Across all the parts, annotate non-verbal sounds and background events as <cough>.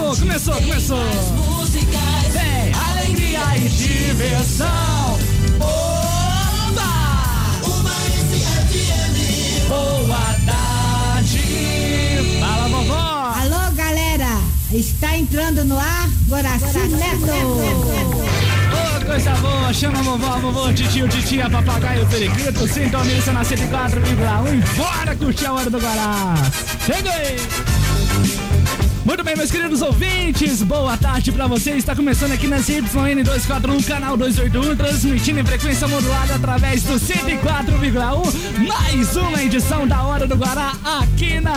começou, começou, começou. Vem, alegria e diversão. Oba! Boa tarde. Fala, vovó. Alô, galera. Está entrando no ar Guaraci Neto. Ô, coisa boa, chama a vovó, a vovô, titio, titia, papagaio, periquito, sintoniza na 104,1 e bora curtir a hora do Guará. Chega aí! Muito bem, meus queridos ouvintes, boa tarde pra vocês. Está começando aqui na ZYN241, canal 281, transmitindo em frequência modulada através do 104,1. Mais uma edição da Hora do Guará aqui na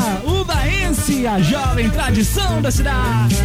Ubaense, a jovem tradição da cidade.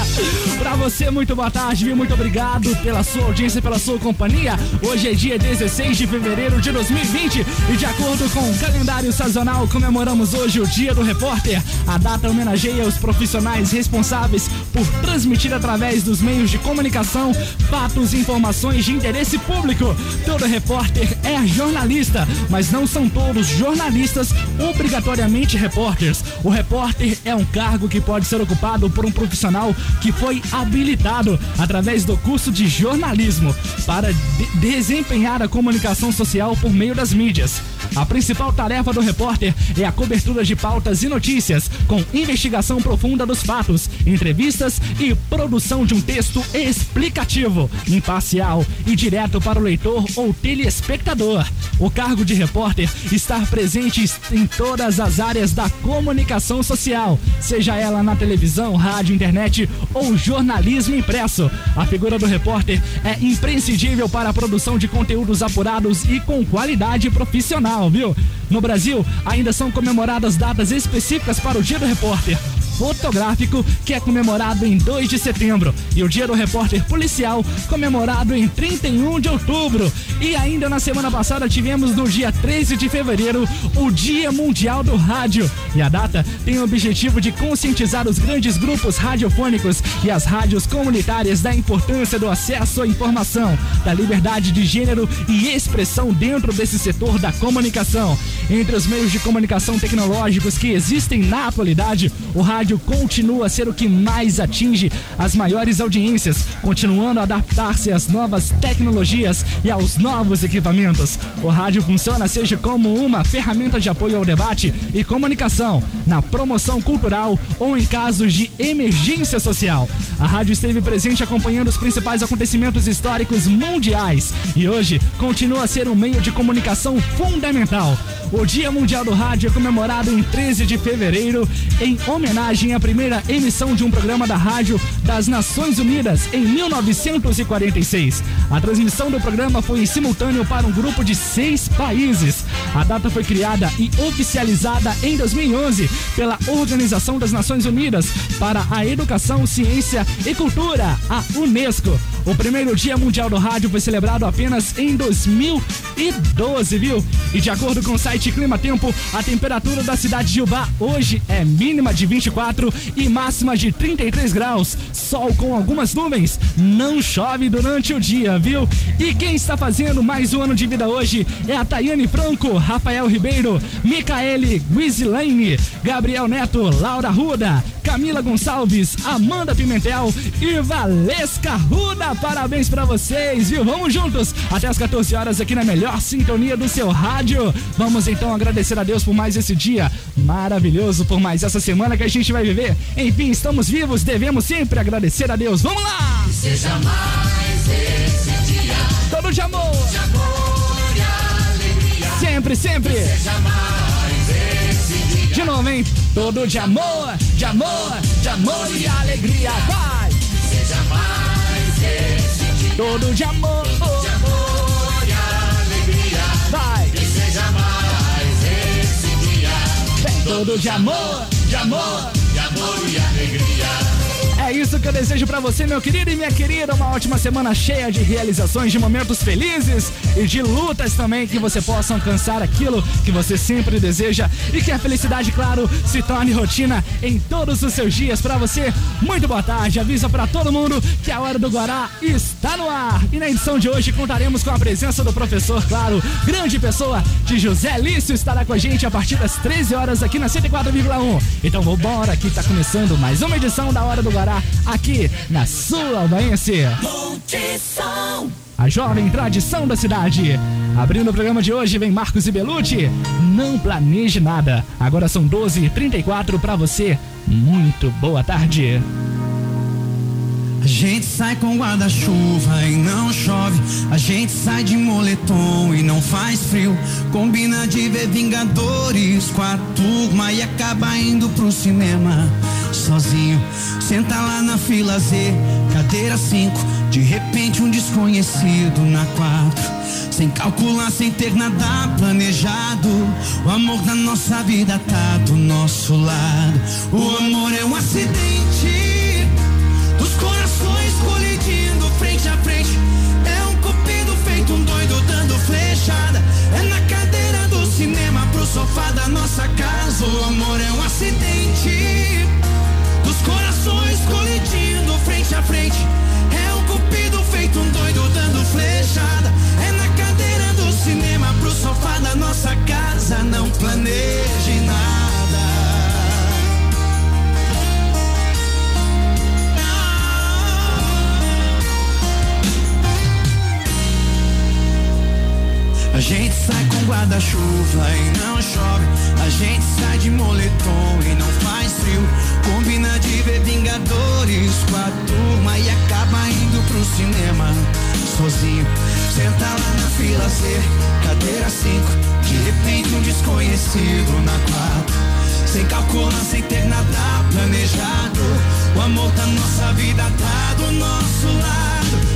<laughs> pra você, muito boa tarde, viu? Muito obrigado pela sua audiência, pela sua companhia. Hoje é dia 16 de fevereiro de 2020 e, de acordo com o calendário sazonal, comemoramos hoje o Dia do Repórter. A data homenageia os profissionais responsáveis por transmitir através dos meios de comunicação fatos e informações de interesse público. Todo repórter é jornalista, mas não são todos jornalistas obrigatoriamente repórteres. O repórter é um cargo que pode ser ocupado por um profissional que foi habilitado através do curso de jornalismo para de desempenhar a comunicação social por meio das mídias. A principal tarefa do repórter é a cobertura de pautas e notícias, com investigação profunda dos fatos, entrevistas e produção de um texto explicativo, imparcial e direto para o leitor ou telespectador. O cargo de repórter está presente em todas as áreas da comunicação social, seja ela na televisão, rádio, internet ou jornalismo impresso. A figura do repórter é imprescindível para a produção de conteúdos apurados e com qualidade profissional, viu? No Brasil, ainda são comemoradas datas específicas para o Dia do Repórter fotográfico, que é comemorado em 2 de setembro, e o Dia do Repórter Policial, comemorado em 31 de outubro. E ainda na semana passada tivemos no dia 13 de fevereiro o Dia Mundial do Rádio. E a data tem o objetivo de conscientizar os grandes grupos radiofônicos e as rádios comunitárias da importância do acesso à informação, da liberdade de gênero e expressão dentro desse setor da comunicação. Entre os meios de comunicação tecnológicos que existem na atualidade, o rádio continua a ser o que mais atinge as maiores audiências, continuando a adaptar-se às novas tecnologias e aos novos equipamentos. O rádio funciona seja como uma ferramenta de apoio ao debate e comunicação, na promoção cultural ou em casos de emergência social. A rádio esteve presente acompanhando os principais acontecimentos históricos mundiais e hoje continua a ser um meio de comunicação fundamental. O Dia Mundial do Rádio é comemorado em 13 de fevereiro em homenagem à primeira emissão de um programa da Rádio das Nações Unidas em 1946. A transmissão do programa foi em simultâneo para um grupo de seis países. A data foi criada e oficializada em 2011 pela Organização das Nações Unidas para a Educação, Ciência e Cultura, a Unesco. O primeiro Dia Mundial do Rádio foi celebrado apenas em 2012, viu? E de acordo com o site Clima Tempo, a temperatura da cidade de Ubá hoje é mínima de 24 e máxima de 33 graus. Sol com algumas nuvens. Não chove durante o dia, viu? E quem está fazendo mais um ano de vida hoje é a Tayane Franco, Rafael Ribeiro, Micaele Guizilane, Gabriel Neto, Laura Ruda, Camila Gonçalves, Amanda Pimentel e Valesca Ruda. Parabéns para vocês, viu? Vamos juntos até as 14 horas aqui na melhor sintonia do seu rádio. Vamos então agradecer a Deus por mais esse dia maravilhoso, por mais essa semana que a gente vai viver. Enfim, estamos vivos, devemos sempre agradecer a Deus. Vamos lá! Que seja mais esse dia. Todo de amor. De amor e alegria. Sempre, sempre. Que seja mais esse dia. De novo, hein? Todo de amor, de amor, de amor e alegria. Vai! Todo de amor, De amor e alegria. vai! Que seja mais esse dia. Vem todo de amor, de amor. De amor e alegria. Isso que eu desejo pra você, meu querido e minha querida. Uma ótima semana cheia de realizações, de momentos felizes e de lutas também que você possa alcançar aquilo que você sempre deseja e que a felicidade, claro, se torne rotina em todos os seus dias pra você. Muito boa tarde. Avisa pra todo mundo que a hora do Guará está no ar. E na edição de hoje contaremos com a presença do professor, claro, grande pessoa de José Lício estará com a gente a partir das 13 horas aqui na 104,1. Então vambora que tá começando mais uma edição da hora do Guará, aqui na Sul Albaense. A jovem tradição da cidade. Abrindo o programa de hoje vem Marcos e Belucci. Não planeje nada. Agora são 12h34 para você. Muito boa tarde. A gente sai com guarda-chuva e não chove. A gente sai de moletom e não faz frio. Combina de ver Vingadores com a turma e acaba indo pro cinema sozinho. Senta lá na fila Z, cadeira 5. De repente, um desconhecido na 4. Sem calcular, sem ter nada planejado. O amor da nossa vida tá do nosso lado. O amor é um acidente dos corações colidindo frente a frente. É um cupido feito um doido dando flechada. É na cadeira do cinema pro sofá da nossa casa. O amor é um acidente dos corações colidindo frente a frente. É um cupido feito um doido dando flechada. É na cadeira do cinema pro sofá da nossa casa. Não planeje nada. A gente sai com guarda-chuva e não chove. A gente sai de moletom e não faz frio. Combina de ver Vingadores com a turma e acaba indo pro cinema sozinho. Senta lá na fila C, cadeira 5. De repente um desconhecido na 4. Sem calcular, sem ter nada planejado. O amor da nossa vida tá do nosso lado.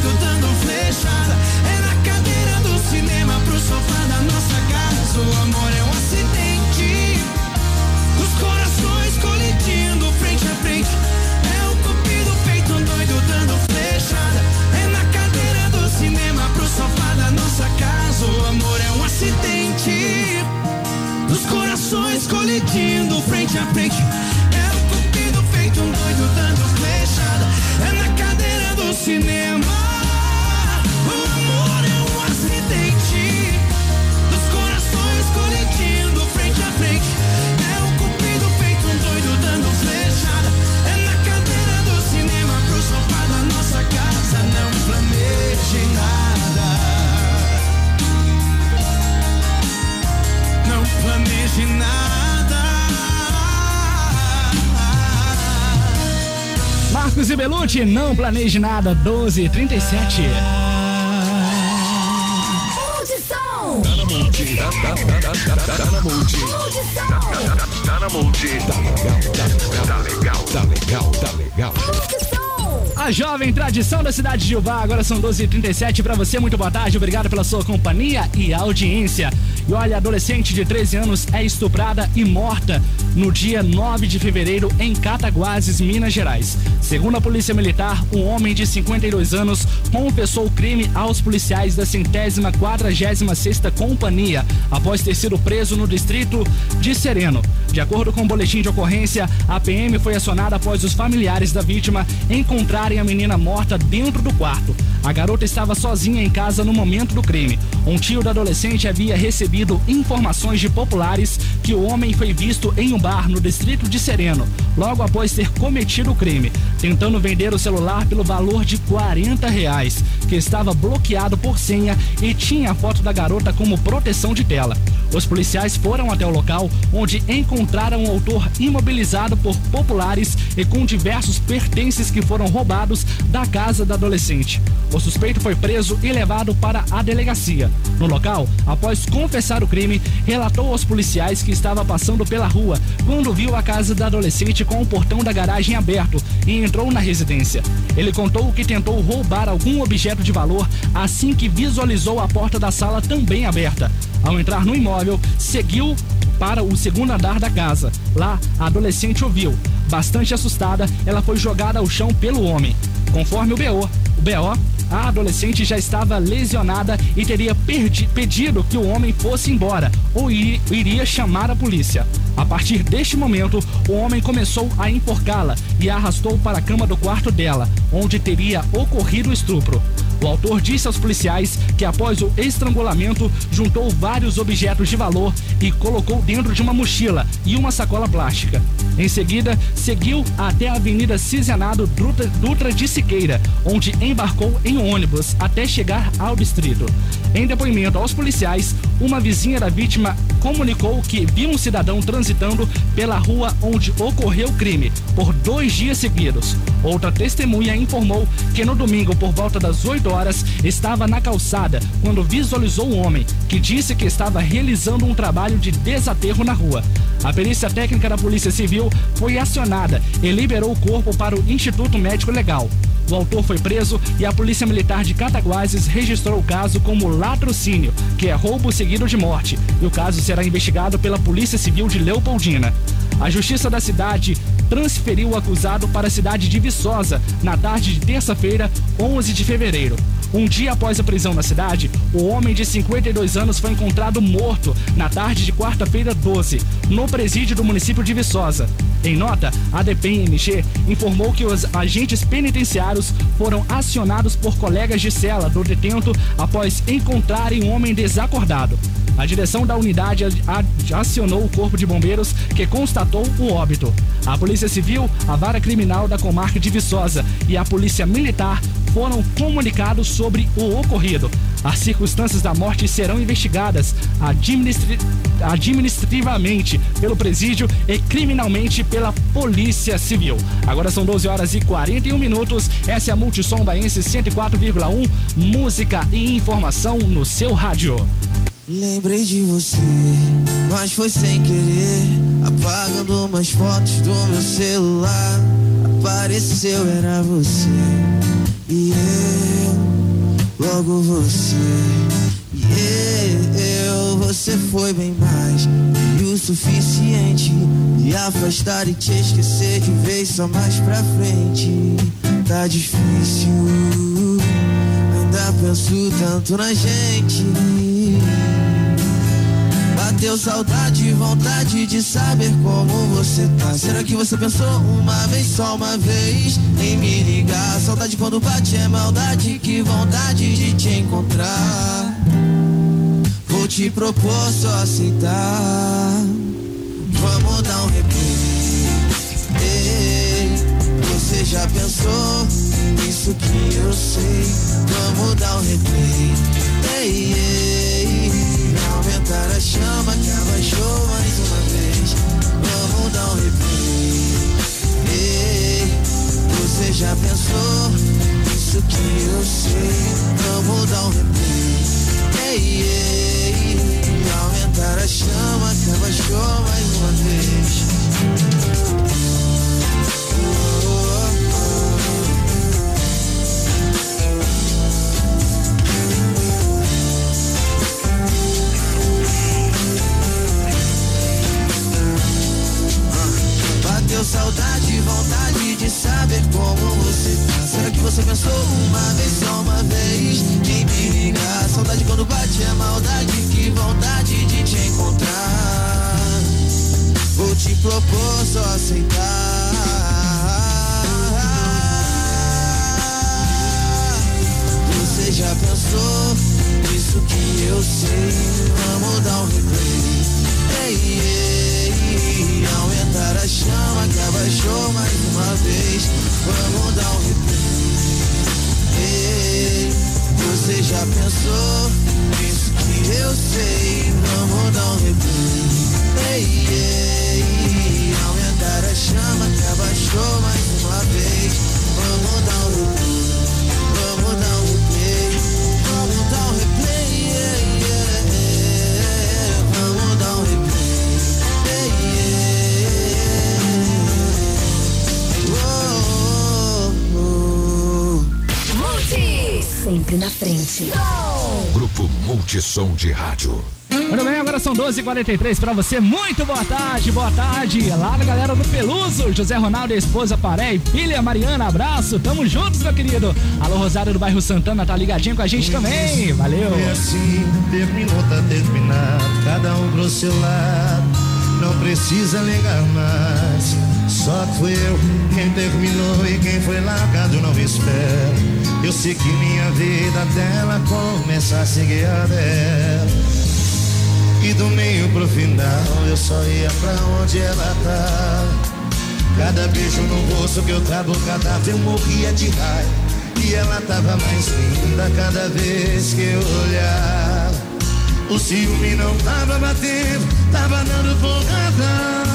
Doido dando flechada. É na cadeira do cinema pro sofá da nossa casa. O amor é um acidente. Os corações colidindo frente a frente. É o cupido feito doido dando flechada. É na cadeira do cinema pro sofá da nossa casa. O amor é um acidente. Dos corações colidindo frente a frente. É o cupido feito um doido dando flechada. É na cadeira do cinema. Marcos e Belucci, não planeje nada. 12h37. Tá na multi, tá, na multi. Tá, tá, na multi. Tá tá legal, tá legal, tá legal. A jovem tradição da cidade de Ubá, agora são 12h37 para você, muito boa tarde, obrigado pela sua companhia e audiência. E olha, adolescente de 13 anos é estuprada e morta no dia 9 de fevereiro em Cataguases, Minas Gerais. Segundo a Polícia Militar, um homem de 52 anos confessou o crime aos policiais da centésima quadragésima sexta companhia, após ter sido preso no distrito de Sereno. De acordo com o boletim de ocorrência, a PM foi acionada após os familiares da vítima encontrarem a menina morta dentro do quarto. A garota estava sozinha em casa no momento do crime. Um tio da adolescente havia recebido informações de populares que o homem foi visto em um bar no distrito de Sereno, logo após ter cometido o crime, tentando vender o celular pelo valor de 40 reais, que estava bloqueado por senha e tinha a foto da garota como proteção de tela. Os policiais foram até o local, onde encontraram o autor imobilizado por populares e com diversos pertences que foram roubados da casa da adolescente. O suspeito foi preso e levado para a delegacia. No local, após confessar o crime, relatou aos policiais que estava passando pela rua quando viu a casa da adolescente com o portão da garagem aberto e entrou na residência. Ele contou que tentou roubar algum objeto de valor assim que visualizou a porta da sala também aberta. Ao entrar no imóvel, seguiu para o segundo andar da casa. Lá, a adolescente ouviu. Bastante assustada, ela foi jogada ao chão pelo homem. Conforme o BO, o BO, a adolescente já estava lesionada e teria pedido que o homem fosse embora ou ir, iria chamar a polícia. A partir deste momento, o homem começou a enforcá-la e a arrastou para a cama do quarto dela, onde teria ocorrido o estupro. O autor disse aos policiais que após o estrangulamento juntou vários objetos de valor e colocou dentro de uma mochila e uma sacola plástica. Em seguida, seguiu até a Avenida Cisenado Dutra, de Siqueira, onde embarcou em ônibus até chegar ao distrito. Em depoimento aos policiais, uma vizinha da vítima comunicou que viu um cidadão transitando pela rua onde ocorreu o crime por dois dias seguidos. Outra testemunha informou que no domingo, por volta das 8 horas, estava na calçada quando visualizou um homem que disse que estava realizando um trabalho de desaterro na rua. A perícia técnica da Polícia Civil foi acionada e liberou o corpo para o Instituto Médico Legal. O autor foi preso e a Polícia Militar de Cataguases registrou o caso como latrocínio, que é roubo seguido de morte, e o caso será investigado pela Polícia Civil de Leopoldina. A Justiça da cidade transferiu o acusado para a cidade de Viçosa na tarde de terça-feira, 11 de fevereiro. Um dia após a prisão na cidade, o homem de 52 anos foi encontrado morto na tarde de quarta-feira 12, no presídio do município de Viçosa. Em nota, a DPMG informou que os agentes penitenciários foram acionados por colegas de cela do detento após encontrarem um homem desacordado. A direção da unidade acionou o corpo de bombeiros que constatou o óbito. A Polícia Civil, a Vara Criminal da Comarca de Viçosa e a Polícia Militar foram comunicados sobre o ocorrido. As circunstâncias da morte serão investigadas administri administrativamente pelo presídio e criminalmente pela Polícia Civil. Agora são 12 horas e 41 minutos. Essa é a Multissom Baense 104,1. Música e informação no seu rádio. Lembrei de você, mas foi sem querer. Apagando umas fotos do meu celular. Apareceu, era você. E eu, logo você. E eu, você foi bem mais. E o suficiente. Me afastar e te esquecer de vez só mais pra frente. Tá difícil. Ainda penso tanto na gente. Bateu saudade vontade de saber como você tá. Será que você pensou uma vez, só uma vez, em me ligar? Saudade quando bate é maldade, que vontade de te encontrar. Vou te propor só aceitar. Vamos dar um replay. Ei, você já pensou nisso que eu sei? Vamos dar um replay. Ei, ei aumentar a chama que abaixou mais uma vez. Vamos dar um replay. Ei, você já pensou nisso que eu sei? Vamos dar um replay. Ei, ei, aumentar a chama que abaixou mais uma vez. Saudade vontade de saber como você tá. Será que você pensou uma vez, só uma vez, em me ligar? Saudade quando bate é maldade, que vontade de te encontrar. Vou te propor só aceitar. Você já pensou nisso que eu sei? Vamos dar um replay. Aumentar a chama que abaixou mais uma vez. Vamos dar um replay. Você já pensou nisso que eu sei? Vamos dar um replay. Aumentar a chama que abaixou mais uma vez. Sempre na frente. Grupo Multissom de Rádio. Muito bem, agora são 12h43 pra você. Muito boa tarde, boa tarde. Lá na galera do Peluso, José Ronaldo, a esposa Paré e filha Mariana, abraço. Tamo juntos, meu querido. Alô, Rosário do bairro Santana, tá ligadinho com a gente também. Valeu. Foi assim, terminou, tá terminado, cada um pro seu lado. não precisa ligar mais. Só fui eu quem terminou e quem foi largado não me espera. Eu sei que minha vida dela começa a seguir a dela. E do meio pro final eu só ia pra onde ela tá. Cada beijo no rosto que eu travo cadáver eu morria de raiva. E ela tava mais linda cada vez que eu olhava. O ciúme não tava batendo, tava dando porrada.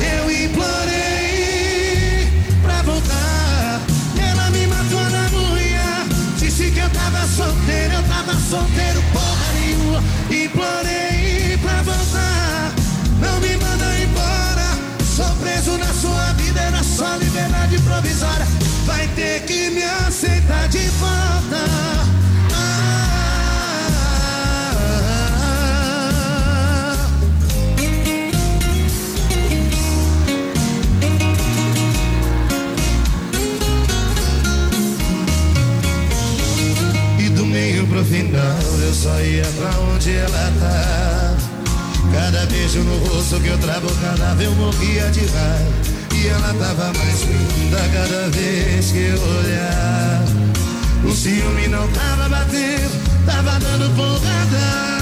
Eu implorei Disse que eu tava solteiro, eu tava solteiro, porra nenhuma. Implorei pra voltar. Não me manda embora. Sou preso na sua vida, era só liberdade provisória. Vai ter que me aceitar de volta. Eu só ia pra onde ela tá. Cada beijo no rosto que eu travo cadáver eu morria de raiva. E ela tava mais linda cada vez que eu olhava. O ciúme não tava batendo, tava dando porrada.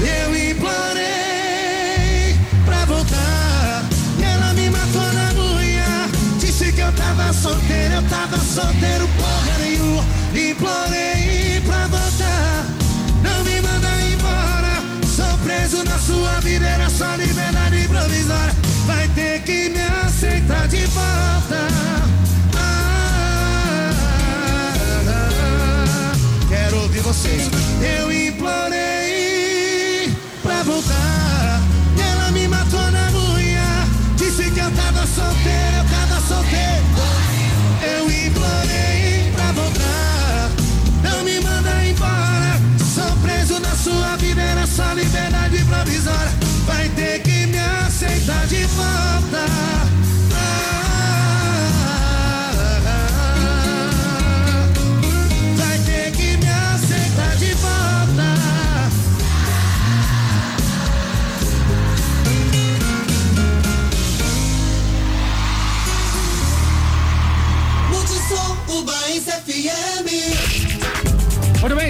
Eu implorei pra voltar. E ela me matou na unha. Disse que eu tava solteiro, eu tava solteiro, porra nenhuma. Implorei pra voltar. Não me manda embora. Sou preso na sua vida, era só liberdade provisória. Vai ter que me aceitar de volta. Ah, quero ouvir vocês. Eu implorei só liberdade provisória. Vai ter que me aceitar de volta.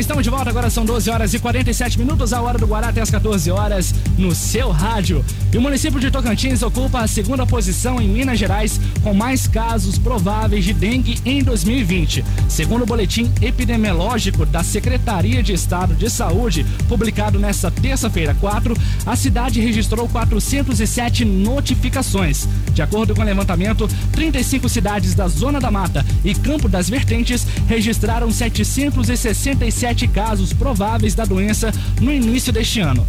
Estamos de volta. Agora são 12 horas e 47 minutos, a hora do Guará até as 14 horas no seu rádio. E o município de Tocantins ocupa a segunda posição em Minas Gerais com mais casos prováveis de dengue em 2020. Segundo o boletim epidemiológico da Secretaria de Estado de Saúde, publicado nesta terça-feira 4, a cidade registrou 407 notificações. De acordo com o levantamento, 35 cidades da Zona da Mata e Campo das Vertentes registraram 767 casos prováveis da doença no início deste ano.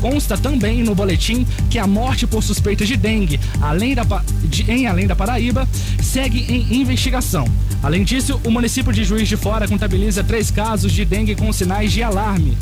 Consta também no boletim que a morte por suspeita de dengue, além da, de- em Além da Paraíba, segue em investigação. Além disso, o município de Juiz de Fora contabiliza três casos de dengue com sinais de alarme.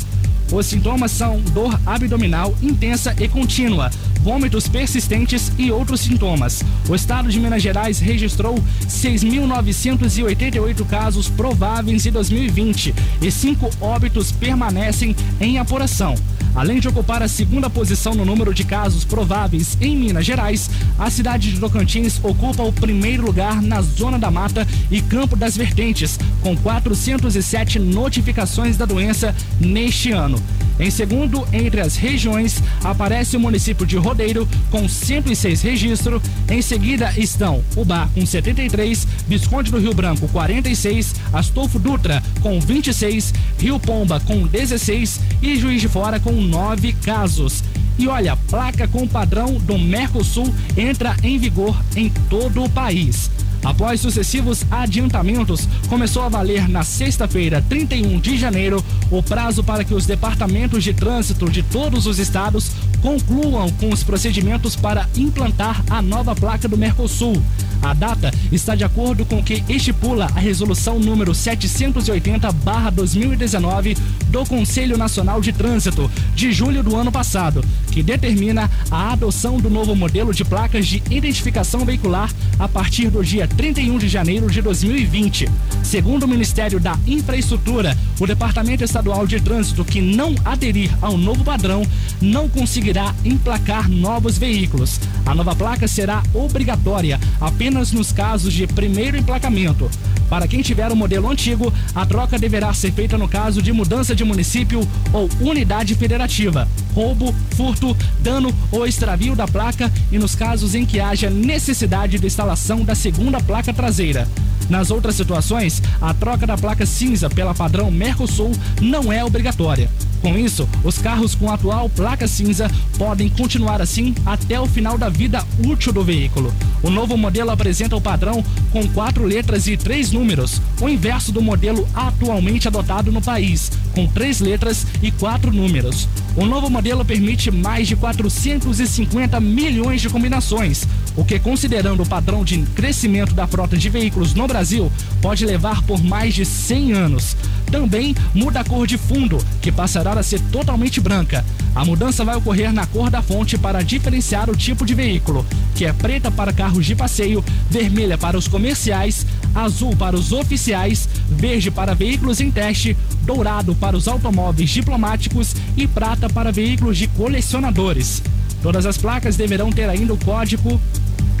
Os sintomas são dor abdominal intensa e contínua, vômitos persistentes e outros sintomas. O estado de Minas Gerais registrou 6.988 casos prováveis em 2020 e cinco óbitos permanecem em apuração. Além de ocupar a segunda posição no número de casos prováveis em Minas Gerais, a cidade de Tocantins ocupa o primeiro lugar na Zona da Mata e Campo das Vertentes, com 407 notificações da doença neste ano. Em segundo, entre as regiões, aparece o município de Rodeiro, com 106 registros. Em seguida estão Ubá, com 73, Visconde do Rio Branco, 46, Astolfo Dutra, com 26, Rio Pomba, com 16 e Juiz de Fora, com 9 casos. E olha, placa com padrão do Mercosul entra em vigor em todo o país. Após sucessivos adiantamentos, começou a valer na sexta-feira, 31 de janeiro, o prazo para que os departamentos de trânsito de todos os estados concluam com os procedimentos para implantar a nova placa do Mercosul. A data está de acordo com o que estipula a resolução número 780/2019 do Conselho Nacional de Trânsito de julho do ano passado, que determina a adoção do novo modelo de placas de identificação veicular a partir do dia 31 de janeiro de 2020. Segundo o Ministério da Infraestrutura, o Departamento Estadual de Trânsito que não aderir ao novo padrão não conseguirá emplacar novos veículos. A nova placa será obrigatória apenas nos casos de primeiro emplacamento. Para quem tiver o modelo antigo, a troca deverá ser feita no caso de mudança de município ou unidade federativa, roubo, furto, dano ou extravio da placa e nos casos em que haja necessidade de instalação da segunda placa traseira. Nas outras situações, a troca da placa cinza pela padrão Mercosul não é obrigatória. Com isso, os carros com a atual placa cinza podem continuar assim até o final da vida útil do veículo. O novo modelo apresenta o padrão com quatro letras e três números, o inverso do modelo atualmente adotado no país, com três letras e quatro números. O novo modelo permite mais de 450 milhões de combinações, o que, considerando o padrão de crescimento da frota de veículos no Brasil, pode levar por mais de 100 anos. Também muda a cor de fundo, que passará a ser totalmente branca. A mudança vai ocorrer na cor da fonte para diferenciar o tipo de veículo, que é preta para carros de passeio, vermelha para os comerciais, azul para os oficiais, verde para veículos em teste, dourado para os automóveis diplomáticos e prata para veículos de colecionadores. Todas as placas deverão ter ainda o código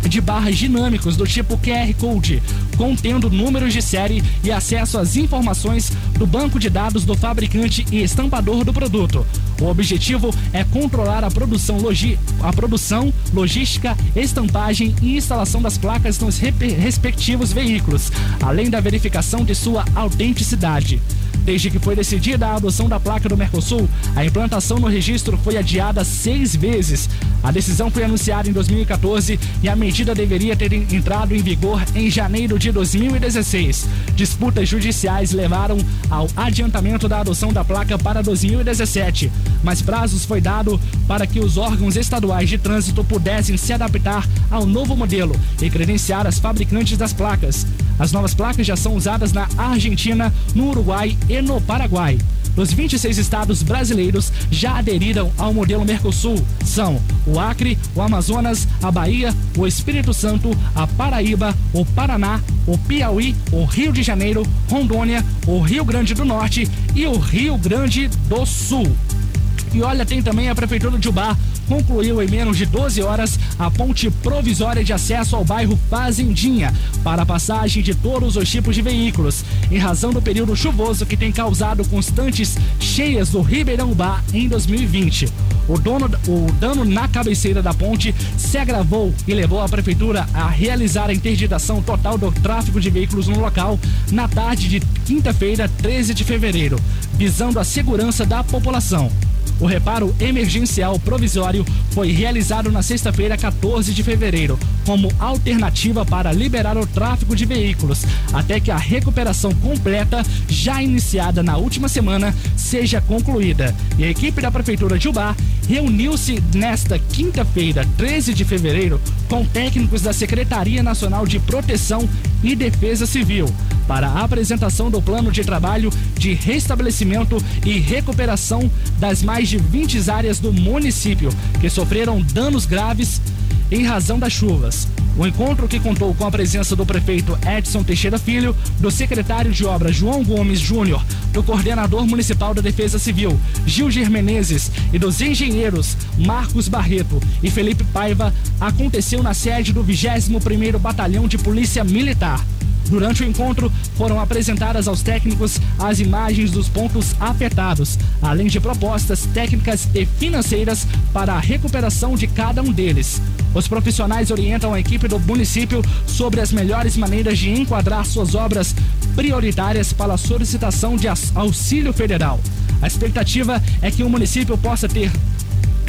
de barras dinâmicos do tipo QR Code, contendo números de série e acesso às informações do banco de dados do fabricante e estampador do produto. O objetivo é controlar a produção, logi a produção logística, estampagem e instalação das placas nos respectivos veículos, além da verificação de sua autenticidade. Desde que foi decidida a adoção da placa do Mercosul, a implantação no registro foi adiada seis vezes. A decisão foi anunciada em 2014 e a medida deveria ter entrado em vigor em janeiro de 2016. Disputas judiciais levaram ao adiantamento da adoção da placa para 2017, mas prazos foi dado para que os órgãos estaduais de trânsito pudessem se adaptar ao novo modelo e credenciar as fabricantes das placas. As novas placas já são usadas na Argentina, no Uruguai e no Paraguai. Os 26 estados brasileiros já aderiram ao modelo Mercosul. São o Acre, o Amazonas, a Bahia, o Espírito Santo, a Paraíba, o Paraná, o Piauí, o Rio de Janeiro, Rondônia, o Rio Grande do Norte e o Rio Grande do Sul. E olha, tem também a Prefeitura de Ubá, concluiu em menos de 12 horas a ponte provisória de acesso ao bairro Fazendinha para a passagem de todos os tipos de veículos, em razão do período chuvoso que tem causado constantes cheias do Ribeirão Bar em 2020. O, dono, o dano na cabeceira da ponte se agravou e levou a prefeitura a realizar a interditação total do tráfego de veículos no local na tarde de quinta-feira, 13 de fevereiro, visando a segurança da população. O reparo emergencial provisório foi realizado na sexta-feira, 14 de fevereiro, como alternativa para liberar o tráfego de veículos, até que a recuperação completa, já iniciada na última semana, seja concluída. E a equipe da Prefeitura de Ubá reuniu-se nesta quinta-feira, 13 de fevereiro, com técnicos da Secretaria Nacional de Proteção e Defesa Civil para a apresentação do plano de trabalho de restabelecimento e recuperação das mais de 20 áreas do município que sofreram danos graves em razão das chuvas. O encontro que contou com a presença do prefeito Edson Teixeira Filho, do secretário de obras João Gomes Júnior, do coordenador municipal da Defesa Civil, Gilger Menezes, e dos engenheiros Marcos Barreto e Felipe Paiva, aconteceu na sede do 21º Batalhão de Polícia Militar. Durante o encontro, foram apresentadas aos técnicos as imagens dos pontos afetados, além de propostas técnicas e financeiras para a recuperação de cada um deles. Os profissionais orientam a equipe do município sobre as melhores maneiras de enquadrar suas obras prioritárias para a solicitação de auxílio federal. A expectativa é que o município possa ter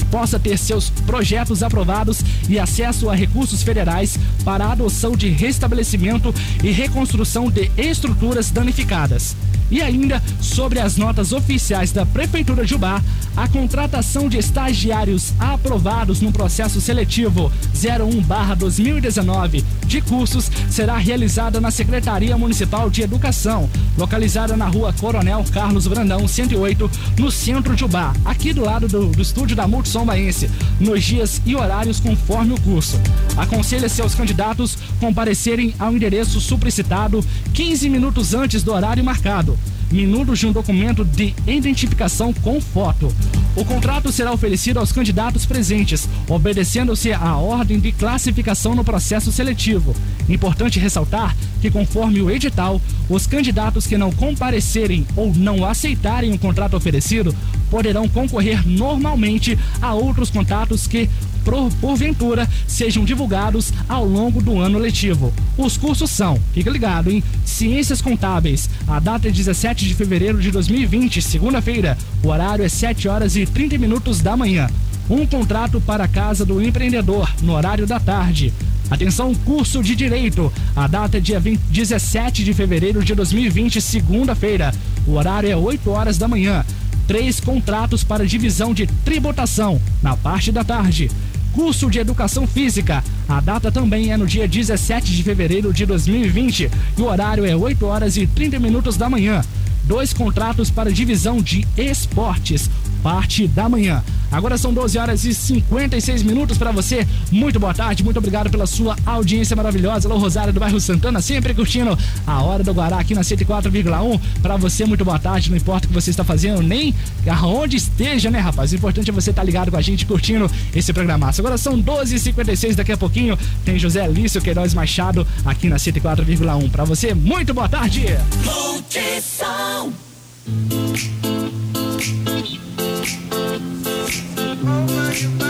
possa ter seus projetos aprovados e acesso a recursos federais para a adoção de restabelecimento e reconstrução de estruturas danificadas. E ainda sobre as notas oficiais da Prefeitura de Ubá, a contratação de estagiários aprovados no processo seletivo 01/2019 de cursos será realizada na Secretaria Municipal de Educação, localizada na Rua Coronel Carlos Brandão, 108, no centro de Ubá, aqui do lado do, do estúdio da Multissom Baense, nos dias e horários conforme o curso. Aconselha seus candidatos comparecerem ao endereço suplicitado 15 minutos antes do horário marcado minutos de um documento de identificação com foto. O contrato será oferecido aos candidatos presentes, obedecendo-se à ordem de classificação no processo seletivo. Importante ressaltar que, conforme o edital, os candidatos que não comparecerem ou não aceitarem o contrato oferecido poderão concorrer normalmente a outros contatos que por, porventura sejam divulgados ao longo do ano letivo. Os cursos são, fica ligado, hein? Ciências Contábeis. A data é 17 de fevereiro de 2020, segunda-feira. O horário é 7 horas e 30 minutos da manhã. Um contrato para a Casa do Empreendedor, no horário da tarde. Atenção, curso de Direito. A data é dia 20, 17 de fevereiro de 2020, segunda-feira. O horário é 8 horas da manhã. Três contratos para divisão de tributação, na parte da tarde curso de Educação Física. A data também é no dia 17 de fevereiro de 2020 e o horário é 8 horas e 30 minutos da manhã. Dois contratos para divisão de esportes, parte da manhã. Agora são 12 horas e 56 minutos para você. Muito boa tarde, muito obrigado pela sua audiência maravilhosa. Alô, Rosário do bairro Santana, sempre curtindo a hora do Guará aqui na 104,1. Para você, muito boa tarde. Não importa o que você está fazendo, nem aonde esteja, né, rapaz? O importante é você estar tá ligado com a gente, curtindo esse programaço. Agora são 12 e 56 daqui a pouquinho tem José Lício Queiroz Machado aqui na 104,1. Para você, muito boa tarde. Over you,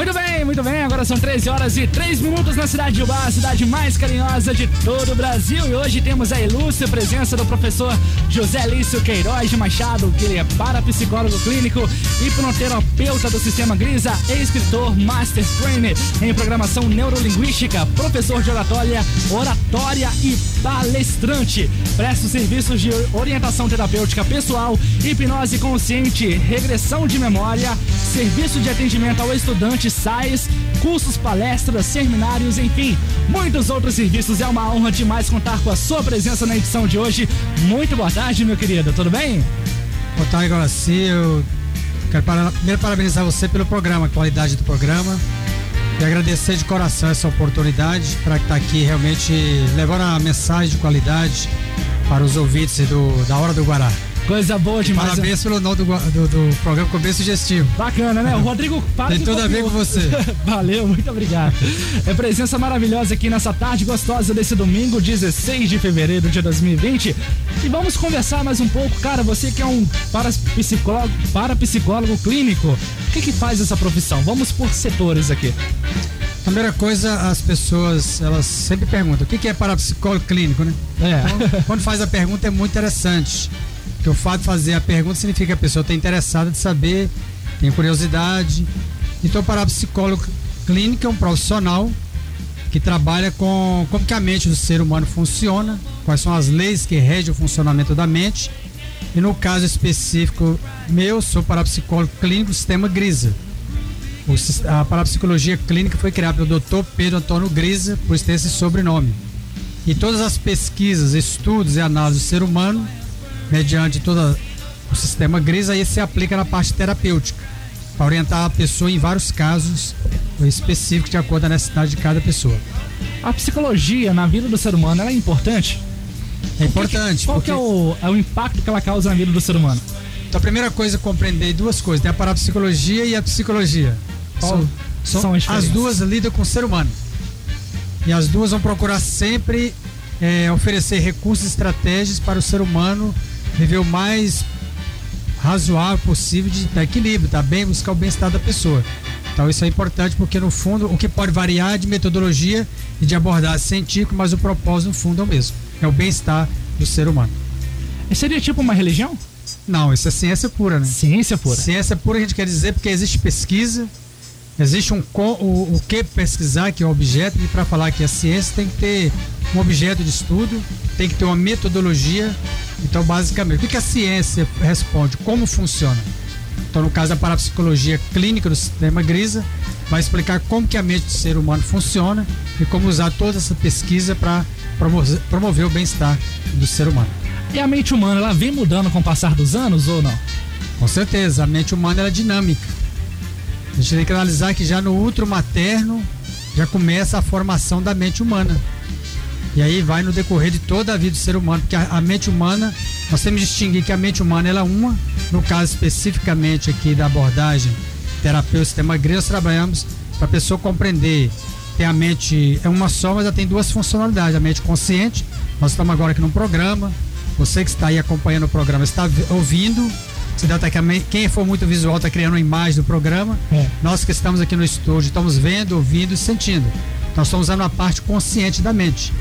Muito bem, muito bem. Agora são 13 horas e 3 minutos na cidade de Ubá, a cidade mais carinhosa de todo o Brasil. E hoje temos a ilustre presença do professor José Lício Queiroz de Machado, que ele é parapsicólogo clínico, hipnoterapeuta do Sistema Grisa, escritor, master trainer em programação neurolinguística, professor de oratória, oratória e palestrante. Presta serviços de orientação terapêutica pessoal, hipnose consciente, regressão de memória, serviço de atendimento ao estudante SAIS, cursos, palestras, seminários, enfim, muitos outros serviços. É uma honra demais contar com a sua presença na edição de hoje. Muito boa tarde, meu querido, tudo bem? Boa tarde, Guaraci. Eu quero primeiro parabenizar você pelo programa, qualidade do programa. E agradecer de coração essa oportunidade para estar aqui realmente levando a mensagem de qualidade para os ouvintes do, da Hora do Guará. Coisa boa demais. Parabéns pelo nome do, do, do programa ficou bem sugestivo. Bacana, né? O Rodrigo <laughs> para Tem tudo a ver com você. <laughs> Valeu, muito obrigado. É presença maravilhosa aqui nessa tarde gostosa desse domingo, 16 de fevereiro de 2020. E vamos conversar mais um pouco. Cara, você que é um parapsicólogo, parapsicólogo clínico, o que que faz essa profissão? Vamos por setores aqui. Primeira coisa, as pessoas elas sempre perguntam o que que é parapsicólogo clínico, né? É. Então, quando faz a pergunta é muito interessante. Porque o fato de fazer a pergunta significa que a pessoa está interessada de saber, tem curiosidade. Então, o parapsicólogo clínico é um profissional que trabalha com como que a mente do ser humano funciona, quais são as leis que regem o funcionamento da mente. E no caso específico meu, sou parapsicólogo clínico do sistema Grisa. O a parapsicologia clínica foi criada pelo Dr. Pedro Antônio Grisa, por isso tem esse sobrenome. E todas as pesquisas, estudos e análises do ser humano, mediante todo o sistema Grisa, aí se aplica na parte terapêutica, para orientar a pessoa em vários casos específicos de acordo com a necessidade de cada pessoa. A psicologia na vida do ser humano é importante? É importante, Qual porque que é o, é o impacto que ela causa na vida do ser humano? então, a primeira coisa é compreender duas coisas, tem a parapsicologia e a psicologia. Qual São, são as as duas lidam com o ser humano. E as duas vão procurar sempre é, oferecer recursos e estratégias para o ser humano viver o mais razoável possível de ter equilíbrio, tá bem, buscar o bem-estar da pessoa. Então isso é importante porque no fundo o que pode variar é de metodologia e de abordagem científica, mas o propósito no fundo é o mesmo, é o bem-estar do ser humano. Seria tipo uma religião? Não, isso é ciência pura, né? Ciência pura. Ciência pura a gente quer dizer porque existe pesquisa, existe um o, o que pesquisar, que é o objeto, e para falar que a ciência tem que ter um objeto de estudo, tem que ter uma metodologia. Então, basicamente, o que, a ciência responde? Como funciona? Então, no caso da parapsicologia clínica do sistema Grisa, vai explicar como que a mente do ser humano funciona e como usar toda essa pesquisa para promover, promover o bem-estar do ser humano. E a mente humana, ela vem mudando com o passar dos anos ou não? Com certeza, a mente humana é dinâmica. A gente tem que analisar que já no útero materno já começa a formação da mente humana. E aí vai no decorrer de toda a vida do ser humano, porque a, a mente humana, nós temos que distinguir que a mente humana ela é uma, no caso especificamente aqui da abordagem terapêutica sistema grego, nós trabalhamos para a pessoa compreender. Tem a mente, é uma só, mas ela tem duas funcionalidades. A mente consciente, nós estamos agora aqui num programa, você que está aí acompanhando o programa está vi- ouvindo. Se dá até que a men- Quem for muito visual está criando uma imagem do programa. É. Nós que estamos aqui no estúdio estamos vendo, ouvindo e sentindo. Nós estamos usando a parte consciente da mente.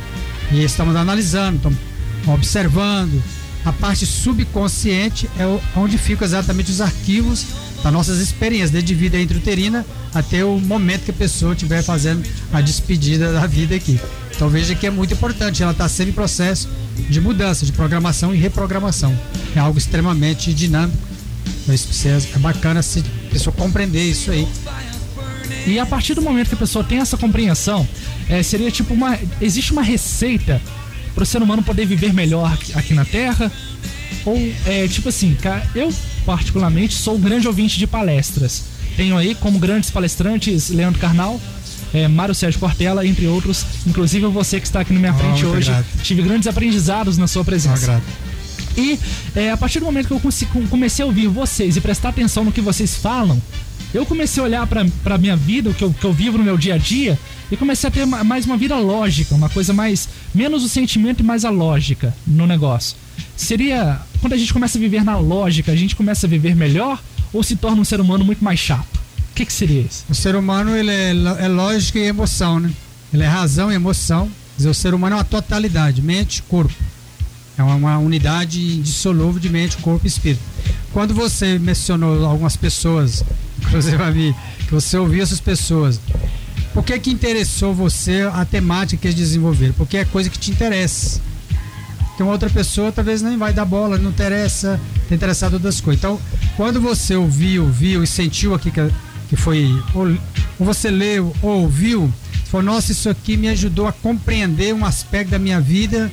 E estamos analisando, estamos observando. A parte subconsciente é onde ficam exatamente os arquivos das nossas experiências, desde vida intrauterina até o momento que a pessoa estiver fazendo a despedida da vida aqui. Então veja que é muito importante, ela está sempre em processo de mudança, de programação e reprogramação. É algo extremamente dinâmico. É bacana se a pessoa compreender isso aí. E a partir do momento que a pessoa tem essa compreensão, é, seria tipo uma. Existe uma receita para o ser humano poder viver melhor aqui, na Terra? Ou é tipo assim, eu particularmente sou um grande ouvinte de palestras. Tenho aí como grandes palestrantes Leandro Carnal, é, Mário Sérgio Cortella, entre outros. Inclusive você que está aqui na minha Oh, frente muito hoje. grato. Tive grandes aprendizados na sua presença. grato. E é, a partir do momento que eu comecei a ouvir vocês e prestar atenção no que vocês falam, eu comecei a olhar pra, pra minha vida, o que eu, que eu vivo no meu dia a dia, e comecei a ter ma- mais uma vida lógica, uma coisa mais. menos o sentimento e mais a lógica no negócio. Seria. Quando a gente começa a viver na lógica, a gente começa a viver melhor ou se torna um ser humano muito mais chato? O que, que seria isso? O ser humano ele é, é lógica e emoção, né? Ele é razão e emoção. Quer dizer, o ser humano é uma totalidade, mente corpo. É uma, unidade indissolúvel de mente, corpo e espírito. Quando você mencionou algumas pessoas, <laughs> inclusive a mim, que você ouviu essas pessoas, por que que interessou você a temática que eles desenvolveram? Porque é coisa que te interessa. Tem uma outra pessoa, talvez nem vai dar bola, não interessa, tá interessado em outras coisas. Então, quando você ouviu, viu e sentiu aqui que, que foi, ou, você leu ou ouviu, falou, nossa, isso aqui me ajudou a compreender um aspecto da minha vida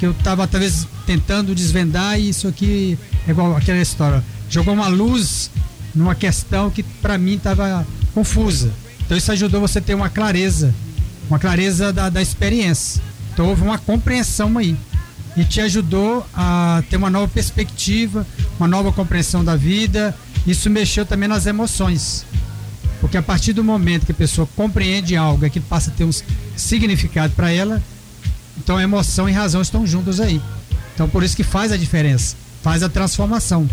que eu estava talvez tentando desvendar e isso aqui é igual aquela história. Jogou uma luz numa questão que para mim estava confusa. Então isso ajudou você a ter uma clareza, uma clareza da, da experiência. Então houve uma compreensão aí e te ajudou a ter uma nova perspectiva, uma nova compreensão da vida. Isso mexeu também nas emoções. Porque a partir do momento que a pessoa compreende algo, é que passa a ter um significado para ela, então emoção e razão estão juntos aí. Então por isso que faz a diferença, faz a transformação.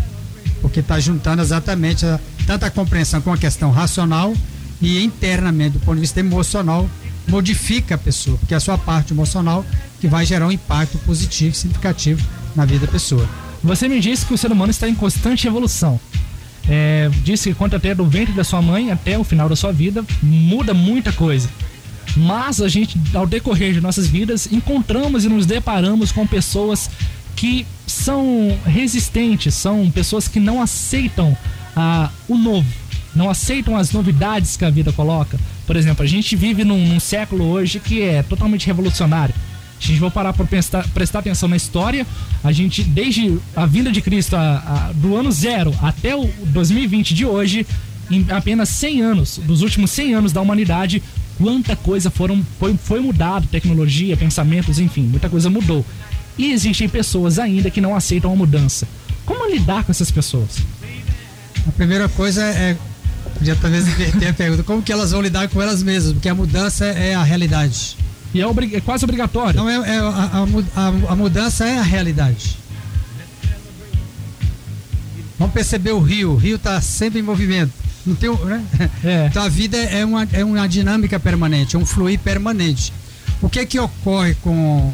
Porque está juntando exatamente a, tanto a compreensão com a questão racional e internamente, do ponto de vista emocional, modifica a pessoa, porque é a sua parte emocional que vai gerar um impacto positivo, significativo na vida da pessoa. Você me disse que o ser humano está em constante evolução. É, disse que quanto até do ventre da sua mãe até o final da sua vida, muda muita coisa. Mas a gente, ao decorrer de nossas vidas, encontramos e nos deparamos com pessoas que são resistentes, são pessoas que não aceitam ah, o novo, não aceitam as novidades que a vida coloca. Por exemplo, a gente vive num, num século hoje que é totalmente revolucionário. A gente for parar para prestar, prestar atenção na história, a gente, desde a vinda de Cristo, a- a- do ano zero até o 2020 de hoje, em apenas 100 anos, dos últimos 100 anos da humanidade, quanta coisa foram, foi, foi mudado, tecnologia, pensamentos, enfim, muita coisa mudou. E existem pessoas ainda que não aceitam a mudança. Como lidar com essas pessoas? A primeira coisa é, podia talvez inverter a pergunta, como que elas vão lidar com elas mesmas? Porque a mudança é a realidade. E é, obri- é quase obrigatório. Então é, é a, a- a mudança é a realidade. Vamos perceber o rio. O rio está sempre em movimento. Não tem, né? É. Então a vida é uma, é uma dinâmica permanente, é um fluir permanente. O que que ocorre com,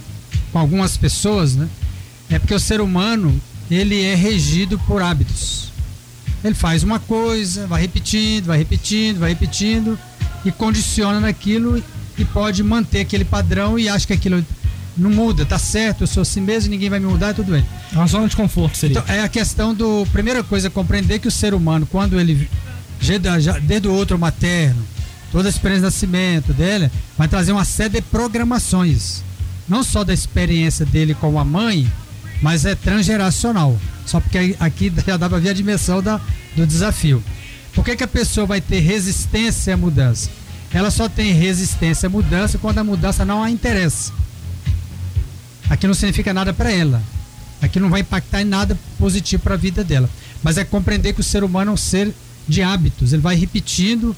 com algumas pessoas, né? É porque o ser humano ele é regido por hábitos. Ele faz uma coisa, vai repetindo, vai repetindo, vai repetindo e condiciona naquilo e pode manter aquele padrão e acha que aquilo não muda, tá certo, eu sou assim mesmo, ninguém vai me mudar, tudo bem. É uma zona de conforto, seria. Então, é a questão do. Primeira coisa, compreender que o ser humano, quando ele. Desde o outro materno, toda a experiência de nascimento dele, vai trazer uma série de programações. Não só da experiência dele com a mãe, mas é transgeracional. Só porque aqui <laughs> já dá para ver a dimensão da, do desafio. Por que, que a pessoa vai ter resistência à mudança? Ela só tem resistência à mudança quando a mudança não a interessa. Aqui não significa nada para ela. Aqui não vai impactar em nada positivo para a vida dela. Mas é compreender que o ser humano é um ser de hábitos. Ele vai repetindo,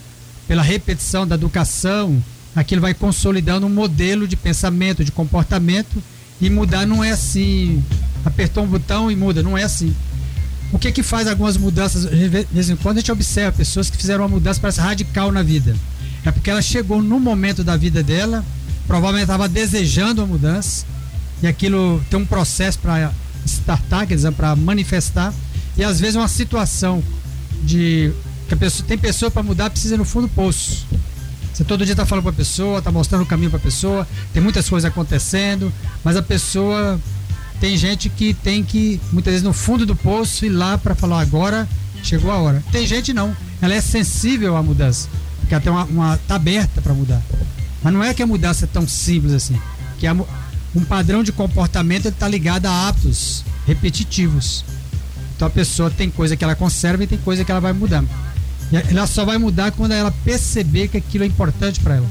pela repetição da educação, aquilo vai consolidando um modelo de pensamento, de comportamento. E mudar não é assim. Apertou um botão e muda. Não é assim. O que que faz algumas mudanças? De vez em quando a gente observa pessoas que fizeram uma mudança parece radical na vida. É porque ela chegou num momento da vida dela, provavelmente estava desejando a mudança, e aquilo tem um processo para startar, quer dizer, para manifestar, e às vezes uma situação de que pessoa tem pessoa para mudar precisa no fundo do poço. Você todo dia está falando para a pessoa, está mostrando o caminho para a pessoa, tem muitas coisas acontecendo, mas a pessoa tem gente que tem que muitas vezes no fundo do poço ir lá para falar agora chegou a hora. Tem gente não, ela é sensível à mudança, porque tem uma, uma tá aberta para mudar. Mas não é que a mudança é tão simples assim, que a um padrão de comportamento está ligado a hábitos repetitivos. Então a pessoa tem coisa que ela conserva e tem coisa que ela vai mudar. E ela só vai mudar quando ela perceber que aquilo é importante para ela,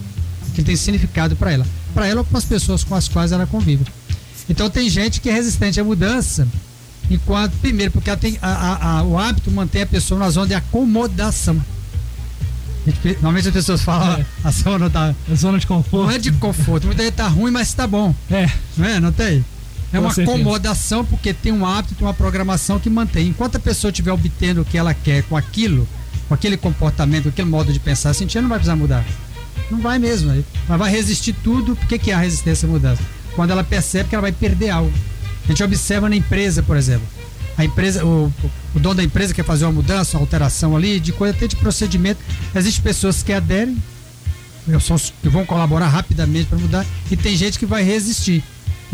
que tem significado para ela, para ela ou para as pessoas com as quais ela convive. Então tem gente que é resistente à mudança, enquanto primeiro porque ela tem a- a- a- o hábito mantém a pessoa na zona de acomodação. Normalmente as pessoas falam É. a zona da. A zona de conforto. Não é de conforto, muita gente tá ruim, mas tá bom. É, Não é? Não tem? É uma acomodação porque tem um hábito, tem uma programação que mantém. Enquanto a pessoa estiver obtendo o que ela quer com aquilo, com aquele comportamento, com aquele modo de pensar, sentir, não vai precisar mudar. Não vai mesmo. aí. Ela vai resistir tudo. Por que, que é a resistência à mudança? Quando ela percebe que ela vai perder algo. A gente observa na empresa, por exemplo. A empresa, o, o dono da empresa quer fazer uma mudança, uma alteração ali, de coisa até de procedimento. Existem pessoas que aderem, que vão colaborar rapidamente para mudar, e tem gente que vai resistir.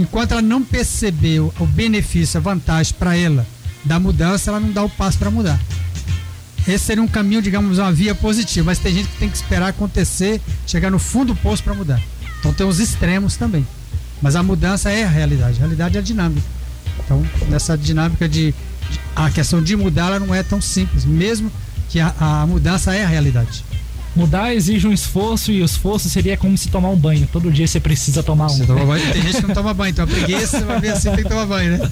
Enquanto ela não percebeu o benefício, a vantagem para ela da mudança, ela não dá o passo para mudar. Esse seria um caminho, digamos, uma via positiva, mas tem gente que tem que esperar acontecer, chegar no fundo do poço para mudar. Então tem os extremos também. Mas a mudança é a realidade, a realidade é a dinâmica. Então, nessa dinâmica de, de- a questão de mudar, ela não é tão simples, mesmo que a, a mudança é a realidade. Mudar exige um esforço e o esforço seria como se tomar um banho. Todo dia você precisa tomar um. Você toma banho, tem gente que não toma banho, então a preguiça, você vai ver assim, tem que tomar banho, né?